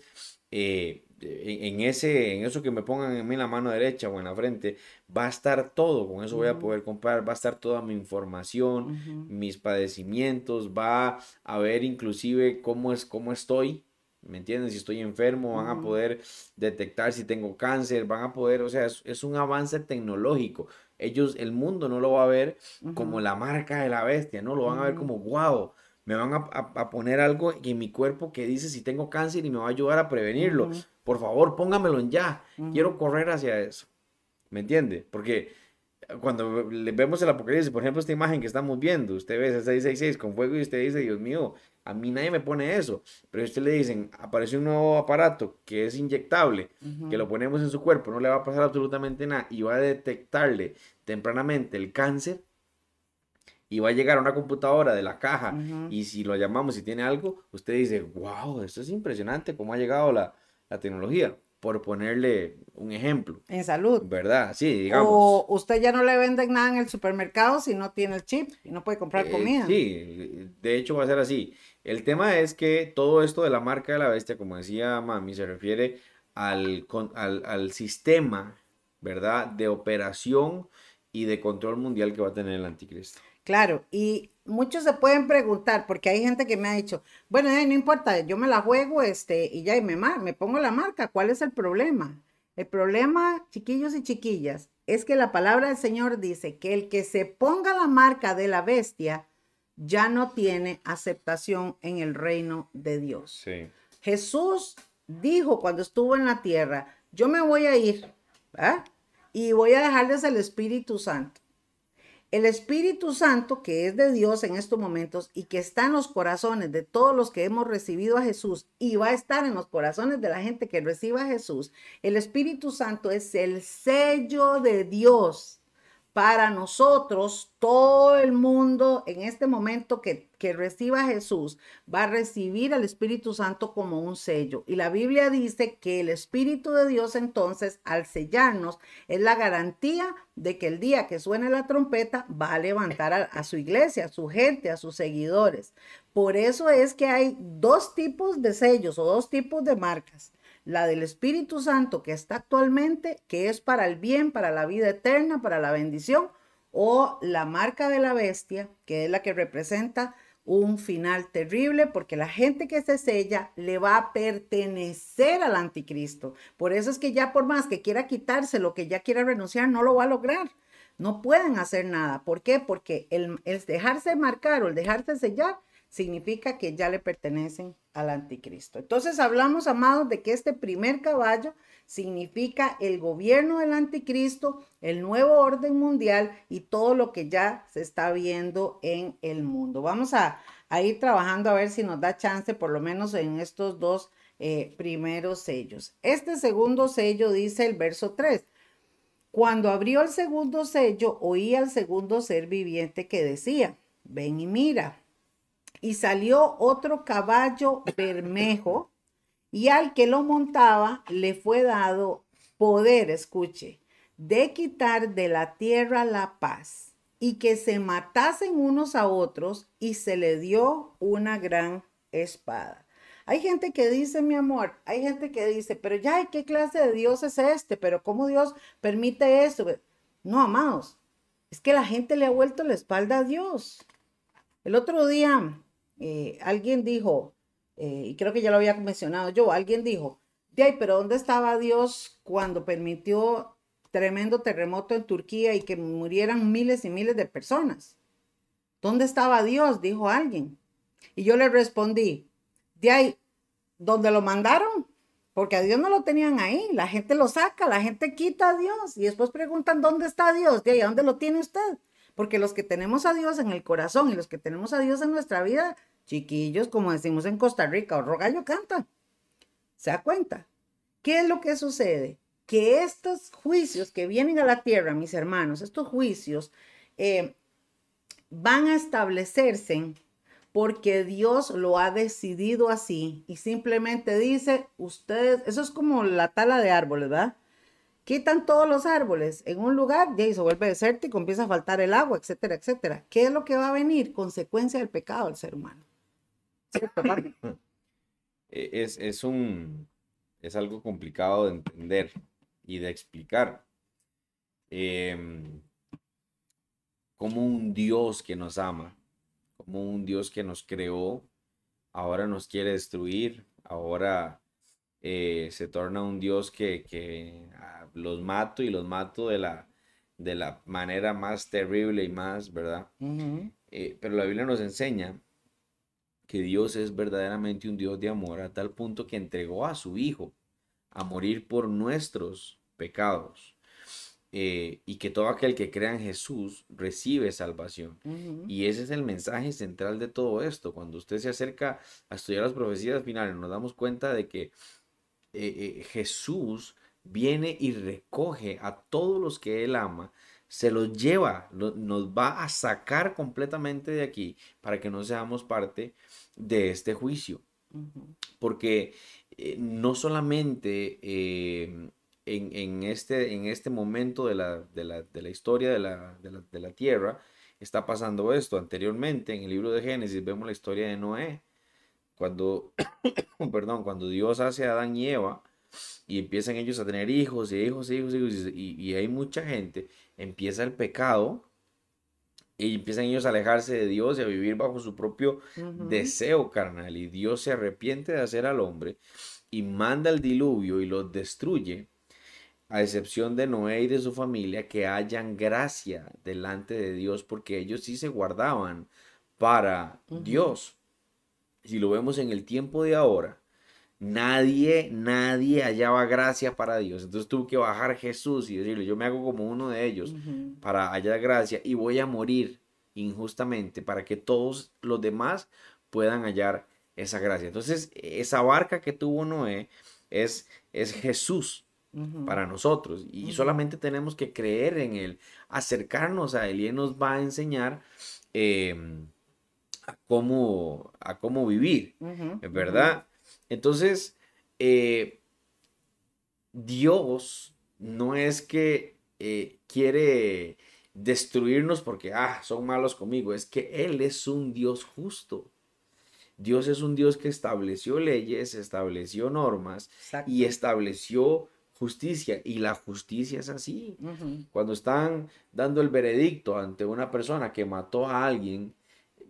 eh, en, ese, en eso que me pongan en mí la mano derecha o en la frente, va a estar todo, con eso voy a poder comprar, va a estar toda mi información, mis padecimientos, va a ver inclusive cómo es, cómo estoy, ¿me entienden? Si estoy enfermo, van a poder detectar si tengo cáncer, van a poder, o sea, es, un avance tecnológico. Ellos, el mundo no lo va a ver como la marca de la bestia, no lo van a ver como, wow, me van a, poner algo en mi cuerpo que dice si tengo cáncer y me va a ayudar a prevenirlo. Por favor, póngamelo en ya. Quiero correr hacia eso. ¿Me entiende? Porque cuando le vemos el apocalipsis, por ejemplo, esta imagen que estamos viendo, usted ve ese 666 con fuego y usted dice, Dios mío, a mí nadie me pone eso. Pero si usted le dicen, aparece un nuevo aparato que es inyectable, que lo ponemos en su cuerpo, no le va a pasar absolutamente nada y va a detectarle tempranamente el cáncer y va a llegar a una computadora de la caja y si lo llamamos y tiene algo, usted dice, wow, esto es impresionante cómo ha llegado la, la tecnología por ponerle un ejemplo. En salud. ¿Verdad? Sí, digamos. O usted ya no le venden nada en el supermercado si no tiene el chip y no puede comprar eh, comida. Sí, de hecho va a ser así. El tema es que todo esto de la marca de la bestia, como decía Mami, se refiere al, al, al sistema, ¿verdad? De operación y de control mundial que va a tener el anticristo. Claro, y muchos se pueden preguntar, porque hay gente que me ha dicho, bueno, no importa, yo me la juego este, y ya y me, me pongo la marca, ¿cuál es el problema? El problema, chiquillos y chiquillas, es que la palabra del Señor dice que el que se ponga la marca de la bestia ya no tiene aceptación en el reino de Dios. Sí. Jesús dijo cuando estuvo en la tierra, yo me voy a ir y voy a dejarles el Espíritu Santo. El Espíritu Santo, que es de Dios en estos momentos y que está en los corazones de todos los que hemos recibido a Jesús y va a estar en los corazones de la gente que reciba a Jesús, el Espíritu Santo es el sello de Dios para nosotros, todo el mundo en este momento que, reciba Jesús va a recibir al Espíritu Santo como un sello. Y la Biblia dice que el Espíritu de Dios entonces, al sellarnos, es la garantía de que el día que suene la trompeta va a levantar a, a su iglesia, a su gente, a sus seguidores. Por eso es que hay dos tipos de sellos o dos tipos de marcas la del Espíritu Santo que está actualmente, que es para el bien, para la vida eterna, para la bendición, o la marca de la bestia, que es la que representa un final terrible, porque la gente que se sella le va a pertenecer al anticristo. Por eso es que ya por más que quiera quitarse lo que ya quiera renunciar, no lo va a lograr. No pueden hacer nada. ¿Por qué? Porque el, el dejarse marcar o el dejarse sellar significa que ya le pertenecen al anticristo. Entonces hablamos, amados, de que este primer caballo significa el gobierno del anticristo, el nuevo orden mundial y todo lo que ya se está viendo en el mundo. Vamos a, ir trabajando a ver si nos da chance, por lo menos en estos dos eh, primeros sellos. Este segundo sello dice el verso 3. Cuando abrió el segundo sello, oí al segundo ser viviente que decía, ven y mira y salió otro caballo bermejo y al que lo montaba le fue dado poder, escuche, de quitar de la tierra la paz y que se matasen unos a otros y se le dio una gran espada. Hay gente que dice, mi amor, hay gente que dice, pero ya, ¿qué clase de Dios es este? Pero ¿cómo Dios permite esto? No, amados, es que la gente le ha vuelto la espalda a Dios. El otro día eh, alguien dijo, eh, y creo que ya lo había mencionado yo, alguien dijo, de pero ¿dónde estaba Dios cuando permitió tremendo terremoto en Turquía y que murieran miles y miles de personas? ¿Dónde estaba Dios? Dijo alguien. Y yo le respondí, de ahí, ¿dónde lo mandaron? Porque a Dios no lo tenían ahí, la gente lo saca, la gente quita a Dios y después preguntan, ¿dónde está Dios? De ahí, ¿dónde lo tiene usted? Porque los que tenemos a Dios en el corazón y los que tenemos a Dios en nuestra vida, chiquillos, como decimos en Costa Rica, o rogallo canta. ¿Se da cuenta? ¿Qué es lo que sucede? Que estos juicios que vienen a la tierra, mis hermanos, estos juicios eh, van a establecerse porque Dios lo ha decidido así y simplemente dice, ustedes, eso es como la tala de árboles, ¿verdad? quitan todos los árboles en un lugar y ahí se vuelve desértico, empieza a faltar el agua, etcétera, etcétera. ¿Qué es lo que va a venir? Consecuencia del pecado del ser humano. E, es, es, un, es algo complicado de entender y de explicar. Em, como un Dios que nos ama, como un Dios que nos creó, ahora nos quiere destruir, ahora eh, se torna un Dios que, ah, los mato y los mato de la, de la manera más terrible y más, ¿verdad? Eh, pero la Biblia nos enseña que Dios es verdaderamente un Dios de amor a tal punto que entregó a su Hijo a morir por nuestros pecados. Eh, y que todo aquel que crea en Jesús recibe salvación. Y ese es el mensaje central de todo esto. Cuando usted se acerca a estudiar las profecías finales, nos damos cuenta de que eh, eh, Jesús viene y recoge a todos los que Él ama, se los lleva, nos va a sacar completamente de aquí para que no seamos parte de este juicio. Porque no solamente en, este, en este momento de la, de la, historia de la, de la, tierra está pasando esto. Anteriormente, en el libro de Génesis, vemos la historia de Noé. Cuando, perdón, cuando Dios hace a Adán y Eva y empiezan ellos a tener hijos y hijos y hijos, y, hay mucha gente, empieza el pecado y empiezan ellos a alejarse de Dios y a vivir bajo su propio deseo carnal. Y Dios se arrepiente de hacer al hombre y manda el diluvio y los destruye a excepción de Noé y de su familia, que hayan gracia delante de Dios, porque ellos sí se guardaban para Dios. Si lo vemos en el tiempo de ahora, nadie, nadie hallaba gracia para Dios. Entonces tuvo que bajar Jesús y decirle, yo me hago como uno de ellos para hallar gracia y voy a morir injustamente para que todos los demás puedan hallar esa gracia. Entonces, esa barca que tuvo Noé es, es Jesús para nosotros y solamente tenemos que creer en Él, acercarnos a Él y Él nos va a enseñar em, a, cómo, a cómo vivir, ¿verdad? Entonces, eh, Dios no es que eh, quiere destruirnos porque, ah, son malos conmigo, es que Él es un Dios justo. Dios es un Dios que estableció leyes, estableció normas y estableció justicia. Y la justicia es así. Cuando están dando el veredicto ante una persona que mató a alguien,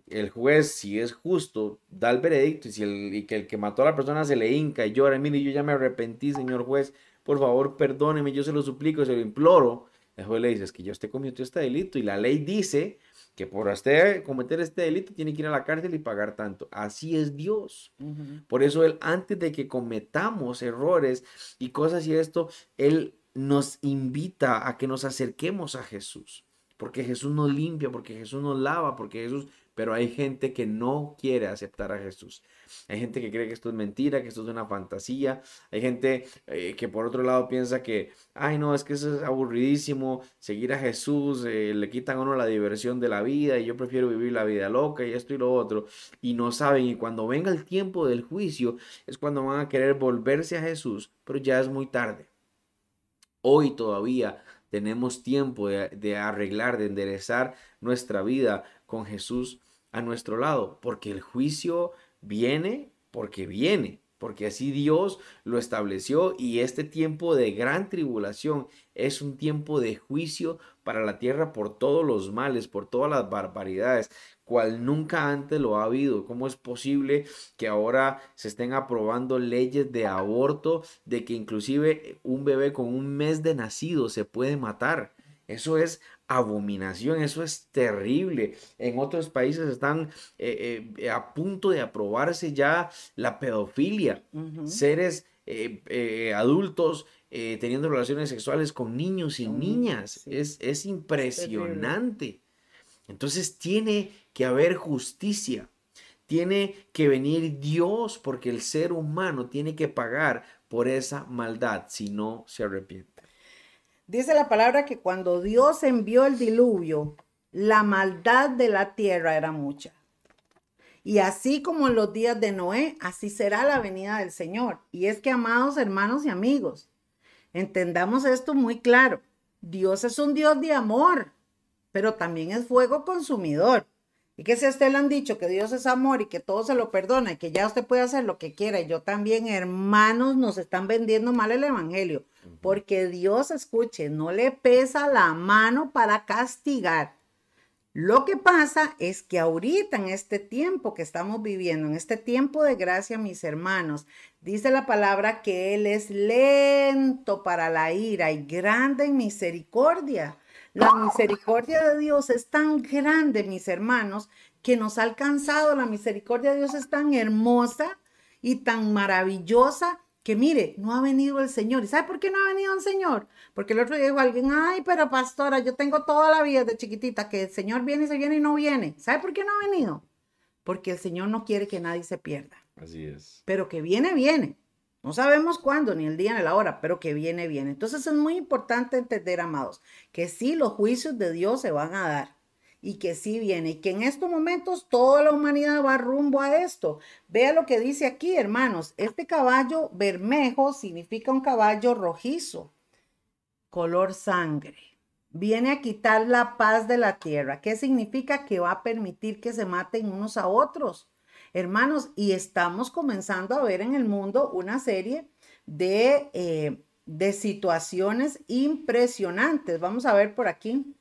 el juez, si es justo, da el veredicto y, si el, que el que mató a la persona se le hinca y llora, mire, yo ya me arrepentí, señor juez, por favor, perdóneme, yo se lo suplico, se lo imploro. El juez le dice, es que yo usted cometió este delito y la ley dice que por usted cometer este delito tiene que ir a la cárcel y pagar tanto. Así es Dios. Por eso Él, antes de que cometamos errores y cosas y esto, Él nos invita a que nos acerquemos a Jesús. Porque Jesús nos limpia, porque Jesús nos lava, porque Jesús pero hay gente que no quiere aceptar a Jesús. Hay gente que cree que esto es mentira, que esto es una fantasía. Hay gente eh, que por otro lado piensa que, ay no, es que eso es aburridísimo, seguir a Jesús, eh, le quitan a uno la diversión de la vida y yo prefiero vivir la vida loca y esto y lo otro. Y no saben, y cuando venga el tiempo del juicio es cuando van a querer volverse a Jesús, pero ya es muy tarde. Hoy todavía tenemos tiempo de, arreglar, de enderezar nuestra vida con Jesús a nuestro lado, porque el juicio viene porque viene, porque así Dios lo estableció y este tiempo de gran tribulación es un tiempo de juicio para la tierra por todos los males, por todas las barbaridades, cual nunca antes lo ha habido. ¿Cómo es posible que ahora se estén aprobando leyes de aborto, de que inclusive un bebé con un mes de nacido se puede matar? Eso es abominación, eso es terrible. En otros países están eh, eh, a punto de aprobarse ya la pedofilia, seres eh, adultos teniendo relaciones sexuales con niños y niñas. Es, es impresionante. Entonces tiene que haber justicia. Tiene que venir Dios porque el ser humano tiene que pagar por esa maldad si no se arrepiente. Dice la palabra que cuando Dios envió el diluvio, la maldad de la tierra era mucha. Y así como en los días de Noé, así será la venida del Señor. Y es que, amados hermanos y amigos, entendamos esto muy claro. Dios es un Dios de amor, pero también es fuego consumidor. Y que si a usted le han dicho que Dios es amor y que todo se lo perdona y que ya usted puede hacer lo que quiera, y yo también, hermanos, nos están vendiendo mal el evangelio. Porque Dios, escuche, no le pesa la mano para castigar. Lo que pasa es que ahorita en este tiempo que estamos viviendo, en este tiempo de gracia, mis hermanos, dice la palabra que Él es lento para la ira y grande en misericordia. La misericordia de Dios es tan grande, mis hermanos, que nos ha alcanzado. La misericordia de Dios es tan hermosa y tan maravillosa que mire, no ha venido el Señor. ¿Y sabe por qué no ha venido el Señor? Porque el otro día dijo alguien, ay, pero pastora, yo tengo toda la vida de chiquitita que el Señor viene y se viene y no viene. ¿Sabe por qué no ha venido? Porque el Señor no quiere que nadie se pierda. Así es. Pero que viene, viene. No sabemos cuándo, ni el día ni la hora, pero que viene, viene. Entonces es muy importante entender, amados, que sí los juicios de Dios se van a dar y que sí viene y que en estos momentos toda la humanidad va rumbo a esto. Vea lo que dice aquí, hermanos. Este caballo bermejo significa un caballo rojizo, color sangre. Viene a quitar la paz de la tierra. ¿Qué significa? Que va a permitir que se maten unos a otros hermanos, y estamos comenzando a ver en el mundo una serie de, eh, de situaciones impresionantes. Vamos a ver por aquí,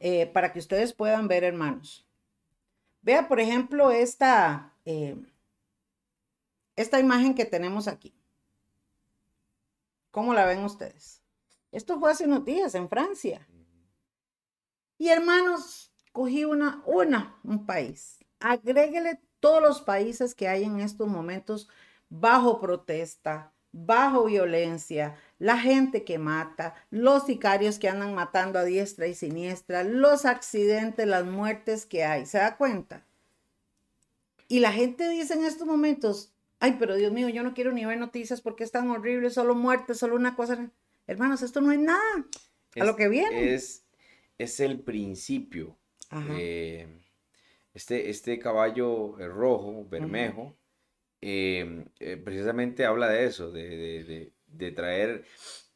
eh, para que ustedes puedan ver, hermanos. Vea, por ejemplo, esta, eh, esta imagen que tenemos aquí. ¿Cómo la ven ustedes? Esto fue hace unos días en Francia. Y hermanos, cogí una, una, un país, agréguele todos los países que hay en estos momentos bajo protesta, bajo violencia, la gente que mata, los sicarios que andan matando a diestra y siniestra, los accidentes, las muertes que hay. ¿Se da cuenta? Y la gente dice en estos momentos, ay, pero Dios mío, yo no quiero ni ver noticias porque es tan horrible, solo muerte, solo una cosa. Hermanos, esto no es nada. a lo que viene. Es, es el principio. Eh, este, este caballo eh, rojo, bermejo, em, eh, precisamente habla de eso, de, traer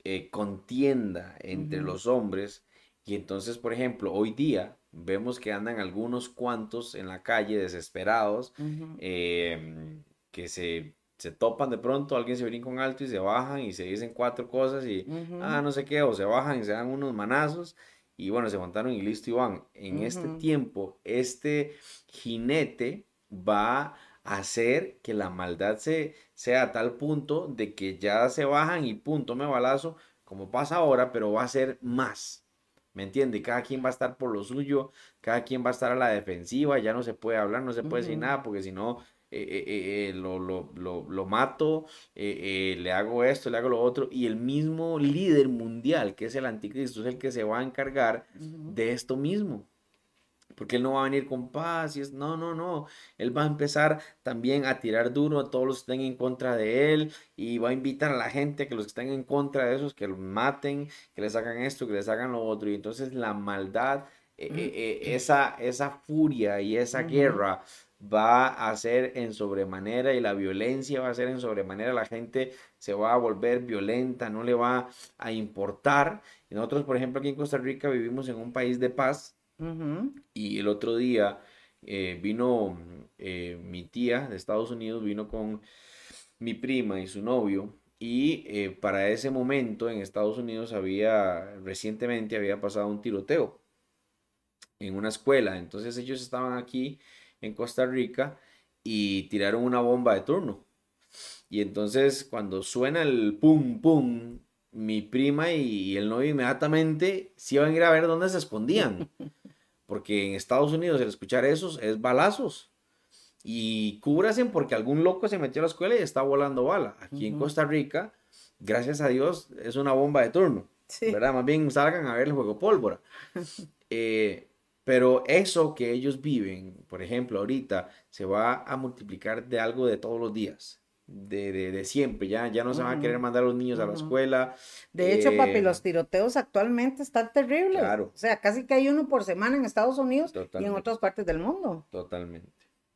eh, contienda entre los hombres. Y entonces, por ejemplo, hoy día vemos que andan algunos cuantos en la calle desesperados, em, que se, se, topan de pronto, alguien se viene con alto y se bajan y se dicen cuatro cosas y, ah, no sé qué, o se bajan y se dan unos manazos y bueno, se montaron y listo y van. En este tiempo, este jinete va a hacer que la maldad se, sea a tal punto de que ya se bajan y punto, me balazo, como pasa ahora, pero va a ser más. ¿Me entiende? Cada quien va a estar por lo suyo, cada quien va a estar a la defensiva, ya no se puede hablar, no se puede decir nada, porque si no, eh, eh, eh, lo, lo, lo, mato, le hago esto, le hago lo otro, y el mismo líder mundial, que es el anticristo, es el que se va a encargar de esto mismo. Porque él no va a venir con paz y es, no, no, no. Él va a empezar también a tirar duro a todos los que estén en contra de él y va a invitar a la gente que los que estén en contra de esos, que lo maten, que les hagan esto, que les hagan lo otro. Y entonces la maldad, esa, esa furia y esa guerra va a ser en sobremanera y la violencia va a ser en sobremanera, la gente se va a volver violenta, no le va a importar. Y nosotros, por ejemplo, aquí en Costa Rica vivimos en un país de paz y el otro día eh, vino eh, mi tía de Estados Unidos, vino con mi prima y su novio. Y eh, para ese momento en Estados Unidos había, recientemente había pasado un tiroteo en una escuela. Entonces ellos estaban aquí en Costa Rica y tiraron una bomba de turno. Y entonces cuando suena el pum pum, mi prima y el novio inmediatamente se iban a ir a ver dónde se escondían. Porque en Estados Unidos el escuchar esos es balazos. Y cúbrasen porque algún loco se metió a la escuela y está volando bala. Aquí en Costa Rica, gracias a Dios, es una bomba de turno. ¿Verdad? Más bien salgan a ver el juego pólvora. Eh, pero eso que ellos viven, por ejemplo, ahorita se va a multiplicar de algo de todos los días. De, de, siempre, ya, ya no se van a querer mandar a los niños a la escuela. De hecho, papi, los eh, tiroteos actualmente están terribles. Claro. O sea, casi que hay uno por semana en Estados Unidos y en otras partes del mundo. Totalmente.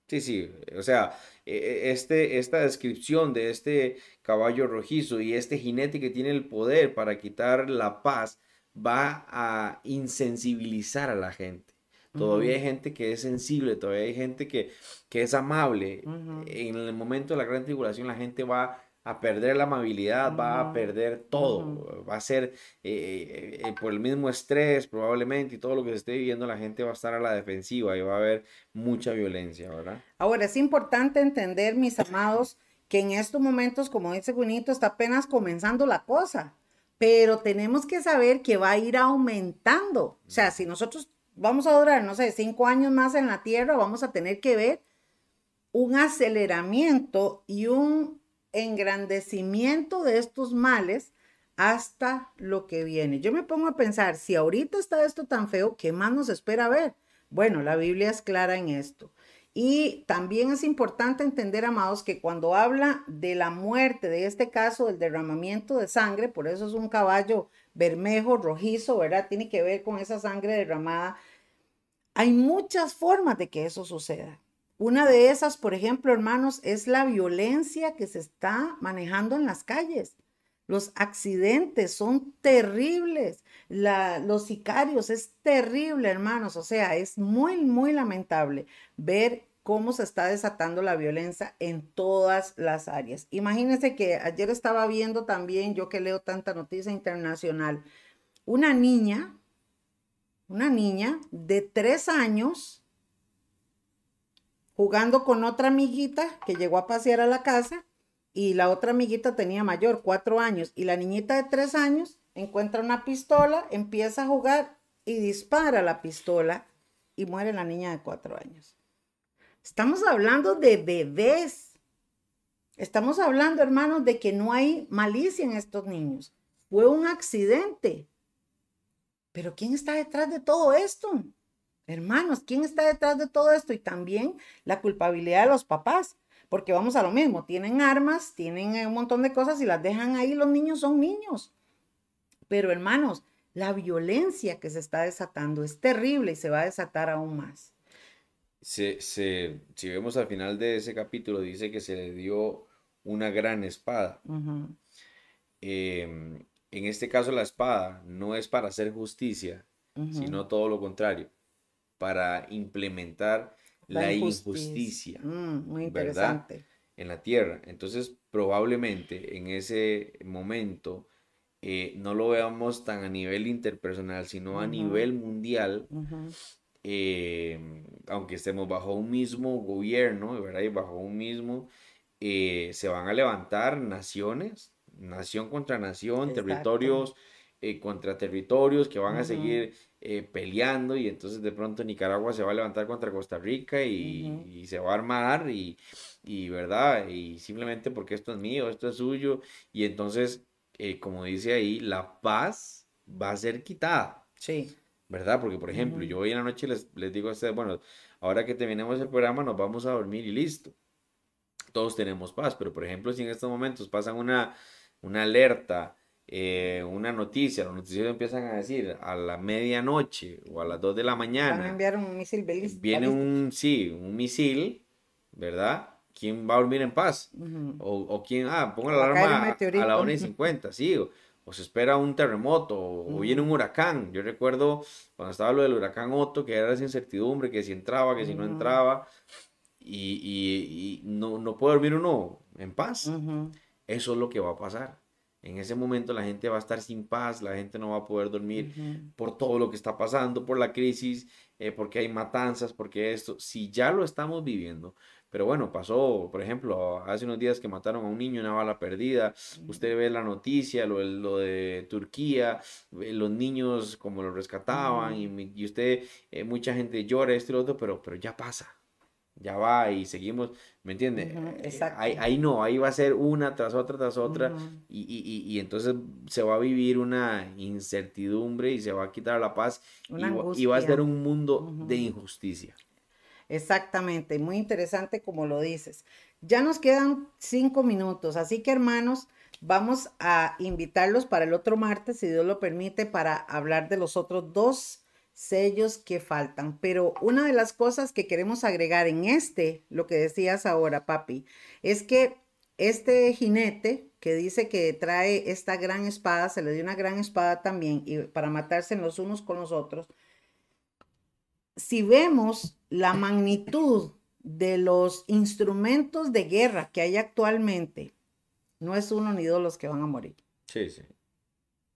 Sí, sí, o sea, e, e, este, esta descripción de este caballo rojizo y este jinete que tiene el poder para quitar la paz va a insensibilizar a la gente todavía hay gente que es sensible, todavía hay gente que, que es amable. En el momento de la gran tribulación la gente va a perder la amabilidad, va a perder todo, va a ser eh, eh, por el mismo estrés probablemente y todo lo que se esté viviendo, la gente va a estar a la defensiva y va a haber mucha violencia, ¿verdad? Ahora, es importante entender, mis amados, que en estos momentos, como dice Gunito, está apenas comenzando la cosa, pero tenemos que saber que va a ir aumentando. O sea, si nosotros vamos a durar, no sé, cinco años más en la Tierra, vamos a tener que ver un aceleramiento y un engrandecimiento de estos males hasta lo que viene. Yo me pongo a pensar, si ahorita está esto tan feo, ¿qué más nos espera ver? Bueno, la Biblia es clara en esto. Y también es importante entender, amados, que cuando habla de la muerte, de este caso, del derramamiento de sangre, por eso es un caballo bermejo, rojizo, ¿verdad? Tiene que ver con esa sangre derramada. Hay muchas formas de que eso suceda. Una de esas, por ejemplo, hermanos, es la violencia que se está manejando en las calles. Los accidentes son terribles. los sicarios es terrible, hermanos. O sea, es muy, muy lamentable ver cómo se está desatando la violencia en todas las áreas. Imagínense que ayer estaba viendo también, yo que leo tanta noticia internacional, una niña, una niña de tres años, jugando con otra amiguita que llegó a pasear a la casa y la otra amiguita tenía mayor, cuatro años, y la niñita de tres años encuentra una pistola, empieza a jugar y dispara la pistola y muere la niña de cuatro años. Estamos hablando de bebés. Estamos hablando, hermanos, de que no hay malicia en estos niños. Fue un accidente. Pero ¿quién está detrás de todo esto? Hermanos, ¿quién está detrás de todo esto? Y también la culpabilidad de los papás, porque vamos a lo mismo, tienen armas, tienen un montón de cosas y las dejan ahí, los niños son niños. Pero hermanos, la violencia que se está desatando es terrible y se va a desatar aún más. Se, si vemos al final de ese capítulo, dice que se le dio una gran espada. Em, en este caso, la espada no es para hacer justicia, sino todo lo contrario para implementar la, injusticia, mm, muy interesante. en la tierra. Entonces, probablemente en ese momento eh, no lo veamos tan a nivel interpersonal, sino a nivel mundial, eh, aunque estemos bajo un mismo gobierno, ¿verdad? Y bajo un mismo, eh, se van a levantar naciones, nación contra nación, territorios contra territorios que van a seguir eh, peleando y entonces de pronto Nicaragua se va a levantar contra Costa Rica y, se va a armar y, verdad y simplemente porque esto es mío esto es suyo y entonces eh, como dice ahí la paz va a ser quitada. Sí verdad porque por ejemplo yo hoy en la noche les, les digo a ustedes bueno ahora que terminemos el programa nos vamos a dormir y listo todos tenemos paz pero por ejemplo si en estos momentos pasan una una alerta eh, una noticia, los noticieros empiezan a decir a la medianoche o a las 2 de la mañana. Van a enviar un misil. Viene un, sí, un misil, ¿verdad? ¿Quién va a dormir en paz? o, o, quién, ah, ponga la alarma a, la 1 y 50, sí. O, se espera un terremoto, o, viene un huracán. Yo recuerdo cuando estaba lo del huracán Otto, que era esa incertidumbre, que si entraba, que si no entraba, y, y, y, no, no puede dormir uno en paz. Eso es lo que va a pasar. En ese momento la gente va a estar sin paz, la gente no va a poder dormir por todo lo que está pasando, por la crisis, eh, porque hay matanzas, porque esto, si ya lo estamos viviendo, pero bueno, pasó, por ejemplo, hace unos días que mataron a un niño, una bala perdida, usted ve la noticia, lo, lo de Turquía, los niños como lo rescataban, y, y, usted, eh, mucha gente llora, esto y lo otro, pero, pero ya pasa, ya va y seguimos, ¿me entiende? Eh, ahí, no, ahí va a ser una tras otra, tras otra, y, entonces se va a vivir una incertidumbre y se va a quitar la paz y, va a ser un mundo de injusticia. Exactamente, muy interesante como lo dices. Ya nos quedan cinco minutos, así que hermanos, vamos a invitarlos para el otro martes, si Dios lo permite, para hablar de los otros dos sellos que faltan. Pero una de las cosas que queremos agregar en este, lo que decías ahora, papi, es que este jinete que dice que trae esta gran espada, se le dio una gran espada también y para matarse los unos con los otros, si vemos la magnitud de los instrumentos de guerra que hay actualmente, no es uno ni dos los que van a morir. Sí, sí.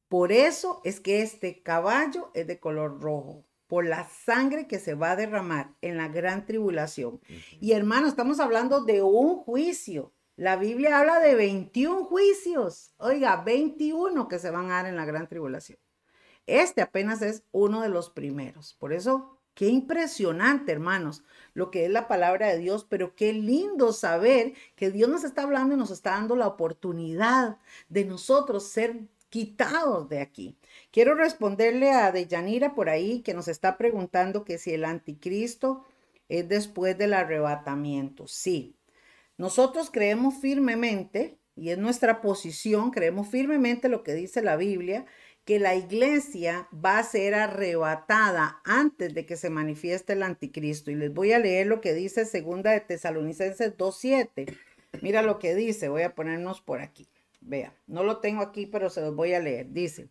Por eso es que este caballo es de color rojo, por la sangre que se va a derramar en la gran tribulación. Y hermano, estamos hablando de un juicio. La Biblia habla de 21 juicios. Oiga, 21 que se van a dar en la gran tribulación. Este apenas es uno de los primeros. Por eso Qué impresionante, hermanos, lo que es la palabra de Dios, pero qué lindo saber que Dios nos está hablando y nos está dando la oportunidad de nosotros ser quitados de aquí. Quiero responderle a Deyanira por ahí que nos está preguntando que si el anticristo es después del arrebatamiento. Sí, nosotros creemos firmemente, y es nuestra posición, creemos firmemente lo que dice la Biblia, que la iglesia va a ser arrebatada antes de que se manifieste el anticristo. Y les voy a leer lo que dice segunda de Tesalonicenses 2.7. Mira lo que dice, voy a ponernos por aquí. Vea, no lo tengo aquí, pero se los voy a leer. Dice,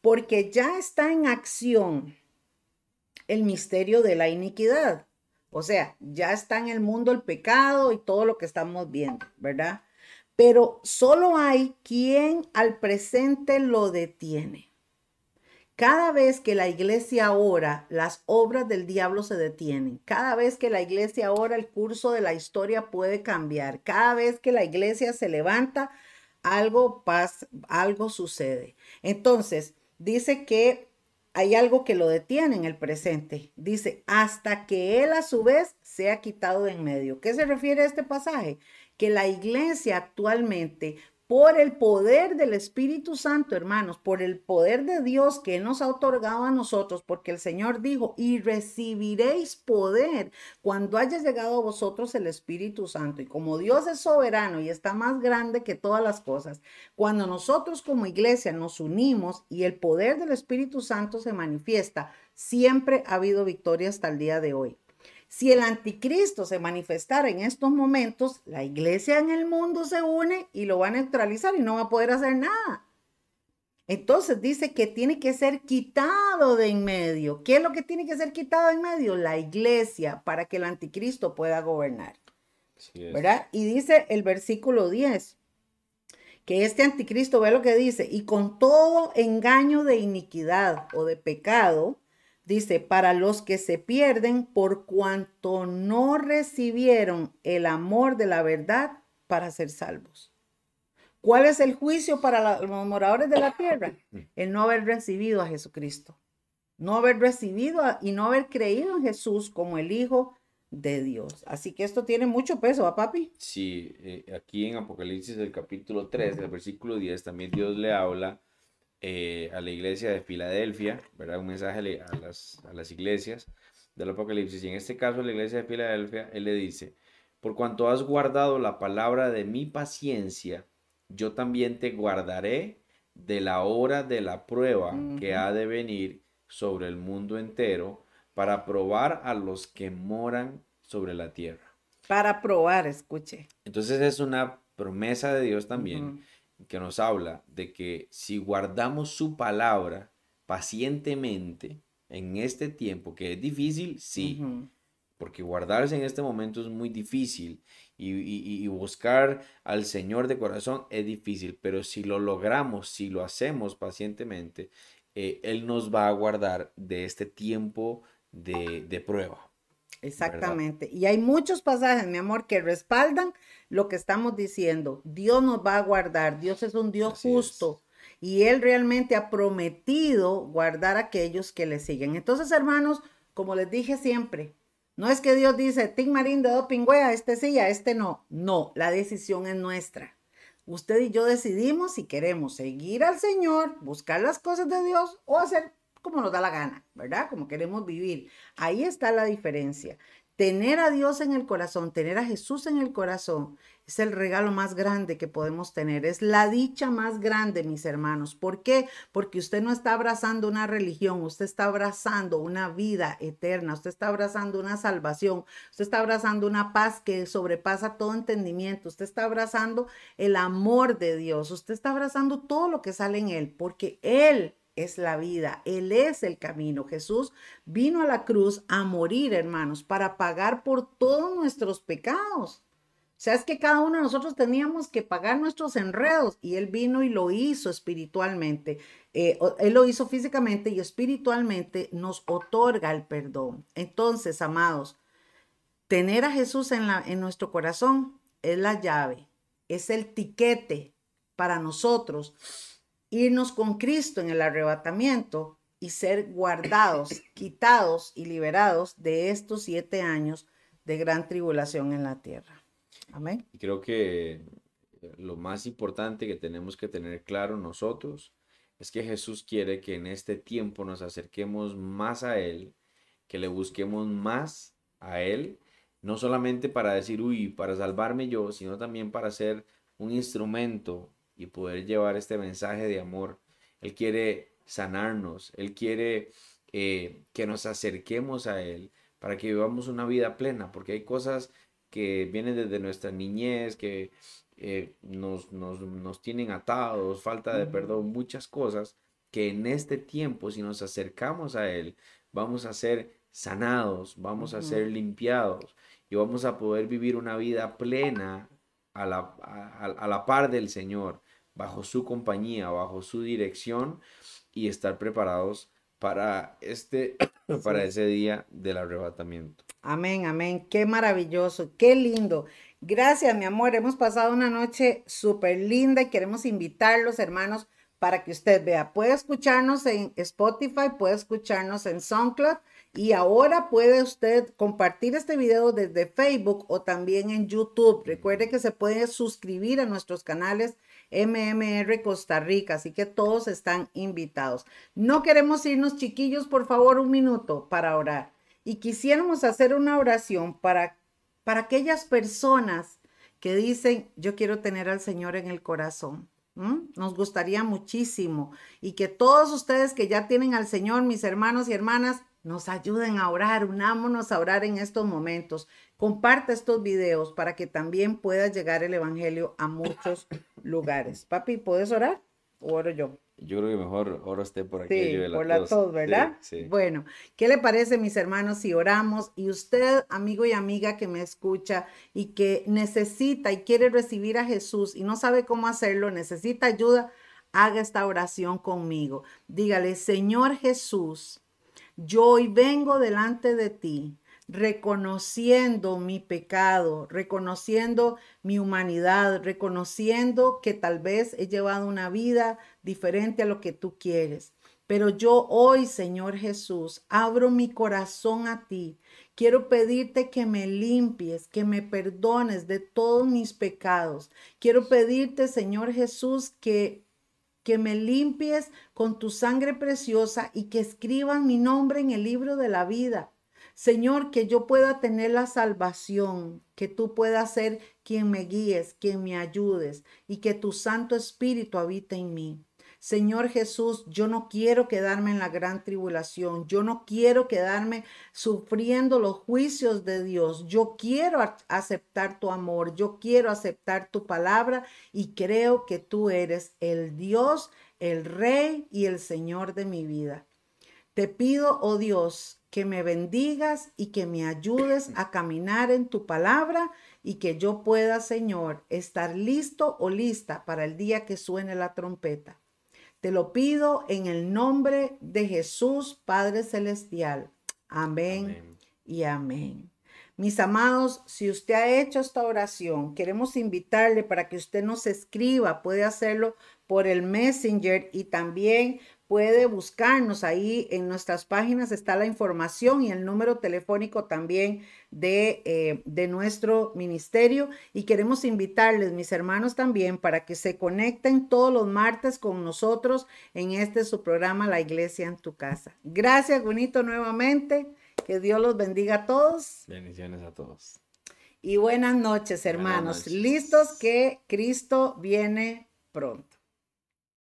porque ya está en acción el misterio de la iniquidad. O sea, ya está en el mundo el pecado y todo lo que estamos viendo, ¿verdad? Pero solo hay quien al presente lo detiene. Cada vez que la iglesia ora, las obras del diablo se detienen. Cada vez que la iglesia ora, el curso de la historia puede cambiar. Cada vez que la iglesia se levanta, algo pasa, algo sucede. Entonces, dice que hay algo que lo detiene en el presente. Dice, hasta que él a su vez sea quitado de en medio. ¿Qué se refiere a este pasaje? Que la iglesia actualmente por el poder del Espíritu Santo, hermanos, por el poder de Dios que nos ha otorgado a nosotros, porque el Señor dijo, y recibiréis poder cuando haya llegado a vosotros el Espíritu Santo. Y como Dios es soberano y está más grande que todas las cosas, cuando nosotros como iglesia nos unimos y el poder del Espíritu Santo se manifiesta, siempre ha habido victoria hasta el día de hoy. Si el anticristo se manifestara en estos momentos, la iglesia en el mundo se une y lo va a neutralizar y no va a poder hacer nada. Entonces dice que tiene que ser quitado de en medio. ¿Qué es lo que tiene que ser quitado de en medio? La iglesia para que el anticristo pueda gobernar. ¿Verdad? Y dice el versículo 10 que este anticristo, ve lo que dice, y con todo engaño de iniquidad o de pecado, Dice, para los que se pierden por cuanto no recibieron el amor de la verdad para ser salvos. ¿Cuál es el juicio para los moradores de la tierra? El no haber recibido a Jesucristo. No haber recibido y no haber creído en Jesús como el Hijo de Dios. Así que esto tiene mucho peso, ¿va, papi? Sí, eh, aquí en Apocalipsis, el capítulo 3, el versículo 10, también Dios le habla eh, a la iglesia de Filadelfia, ¿verdad? Un mensaje a las, a las iglesias del Apocalipsis. Y en este caso, la iglesia de Filadelfia, él le dice, por cuanto has guardado la palabra de mi paciencia, yo también te guardaré de la hora de la prueba que ha de venir sobre el mundo entero para probar a los que moran sobre la tierra. Para probar, escuche. Entonces es una promesa de Dios también que nos habla de que si guardamos su palabra pacientemente en este tiempo, que es difícil, sí, porque guardarse en este momento es muy difícil y, buscar al Señor de corazón es difícil, pero si lo logramos, si lo hacemos pacientemente, eh, Él nos va a guardar de este tiempo de, de prueba. Exactamente. Y hay muchos pasajes, mi amor, que respaldan lo que estamos diciendo. Dios nos va a guardar. Dios es un Dios justo. Y Él realmente ha prometido guardar a aquellos que le siguen. Entonces, hermanos, como les dije siempre, no es que Dios dice, Tim Marín de Dopingüea, este sí, a este no. No, la decisión es nuestra. Usted y yo decidimos si queremos seguir al Señor, buscar las cosas de Dios o hacer como nos da la gana, ¿verdad? Como queremos vivir. Ahí está la diferencia. Tener a Dios en el corazón, tener a Jesús en el corazón, es el regalo más grande que podemos tener. Es la dicha más grande, mis hermanos. ¿Por qué? Porque usted no está abrazando una religión, usted está abrazando una vida eterna, usted está abrazando una salvación, usted está abrazando una paz que sobrepasa todo entendimiento, usted está abrazando el amor de Dios, usted está abrazando todo lo que sale en Él, porque Él es la vida, Él es el camino. Jesús vino a la cruz a morir, hermanos, para pagar por todos nuestros pecados. O sea, es que cada uno de nosotros teníamos que pagar nuestros enredos y Él vino y lo hizo espiritualmente. Eh, él lo hizo físicamente y espiritualmente nos otorga el perdón. Entonces, amados, tener a Jesús en, en nuestro corazón es la llave, es el tiquete para nosotros irnos con Cristo en el arrebatamiento y ser guardados, quitados y liberados de estos siete años de gran tribulación en la tierra. Amén. Y creo que lo más importante que tenemos que tener claro nosotros es que Jesús quiere que en este tiempo nos acerquemos más a Él, que le busquemos más a Él, no solamente para decir, uy, para salvarme yo, sino también para ser un instrumento y poder llevar este mensaje de amor. Él quiere sanarnos, Él quiere eh, que nos acerquemos a Él para que vivamos una vida plena, porque hay cosas que vienen desde nuestra niñez, que eh, nos, nos, tienen atados, falta de perdón, muchas cosas que en este tiempo, si nos acercamos a Él, vamos a ser sanados, vamos a ser limpiados y vamos a poder vivir una vida plena a la, a la par del Señor, bajo su compañía, bajo su dirección y estar preparados para este para ese día del arrebatamiento. Amén, amén. Qué maravilloso, qué lindo. Gracias, mi amor. Hemos pasado una noche súper linda y queremos invitarlos, hermanos, para que usted vea. Puede escucharnos en Spotify, puede escucharnos en SoundCloud y ahora puede usted compartir este video desde Facebook o también en YouTube. Recuerde que se puede suscribir a nuestros canales MMR Costa Rica, así que todos están invitados. No queremos irnos chiquillos, por favor, un minuto para orar. Y quisiéramos hacer una oración para, para aquellas personas que dicen, yo quiero tener al Señor en el corazón. Nos gustaría muchísimo. Y que todos ustedes que ya tienen al Señor, mis hermanos y hermanas, nos ayuden a orar, unámonos a orar en estos momentos. Comparte estos videos para que también pueda llegar el Evangelio a muchos lugares. Papi, ¿puedes orar o oro yo? Yo creo que mejor oro usted por aquí. Sí, por la tos, ¿verdad? Sí, Bueno, ¿qué le parece, mis hermanos, si oramos y usted, amigo y amiga que me escucha y que necesita y quiere recibir a Jesús y no sabe cómo hacerlo, necesita ayuda, haga esta oración conmigo. Dígale, Señor Jesús, yo hoy vengo delante de ti reconociendo mi pecado, reconociendo mi humanidad, reconociendo que tal vez he llevado una vida diferente a lo que tú quieres. Pero yo hoy, Señor Jesús, abro mi corazón a ti. Quiero pedirte que me limpies, que me perdones de todos mis pecados. Quiero pedirte, Señor Jesús, que que me limpies con tu sangre preciosa y que escriban mi nombre en el libro de la vida. Señor, que yo pueda tener la salvación, que tú puedas ser quien me guíes, quien me ayudes y que tu Santo Espíritu habite en mí. Señor Jesús, yo no quiero quedarme en la gran tribulación, yo no quiero quedarme sufriendo los juicios de Dios, yo quiero aceptar tu amor, yo quiero aceptar tu palabra y creo que tú eres el Dios, el Rey y el Señor de mi vida. Te pido, oh Dios, que me bendigas y que me ayudes a caminar en tu palabra y que yo pueda, Señor, estar listo o lista para el día que suene la trompeta. Te lo pido en el nombre de Jesús, Padre Celestial. Amén, y amén. Mis amados, si usted ha hecho esta oración, queremos invitarle para que usted nos escriba, puede hacerlo por el Messenger y también puede buscarnos ahí en nuestras páginas está la información y el número telefónico también de, eh, de, nuestro ministerio y queremos invitarles mis hermanos también para que se conecten todos los martes con nosotros en este su programa La Iglesia en tu casa. Gracias bonito nuevamente, que Dios los bendiga a todos. Bendiciones a todos. Y buenas noches hermanos, listos que Cristo viene pronto.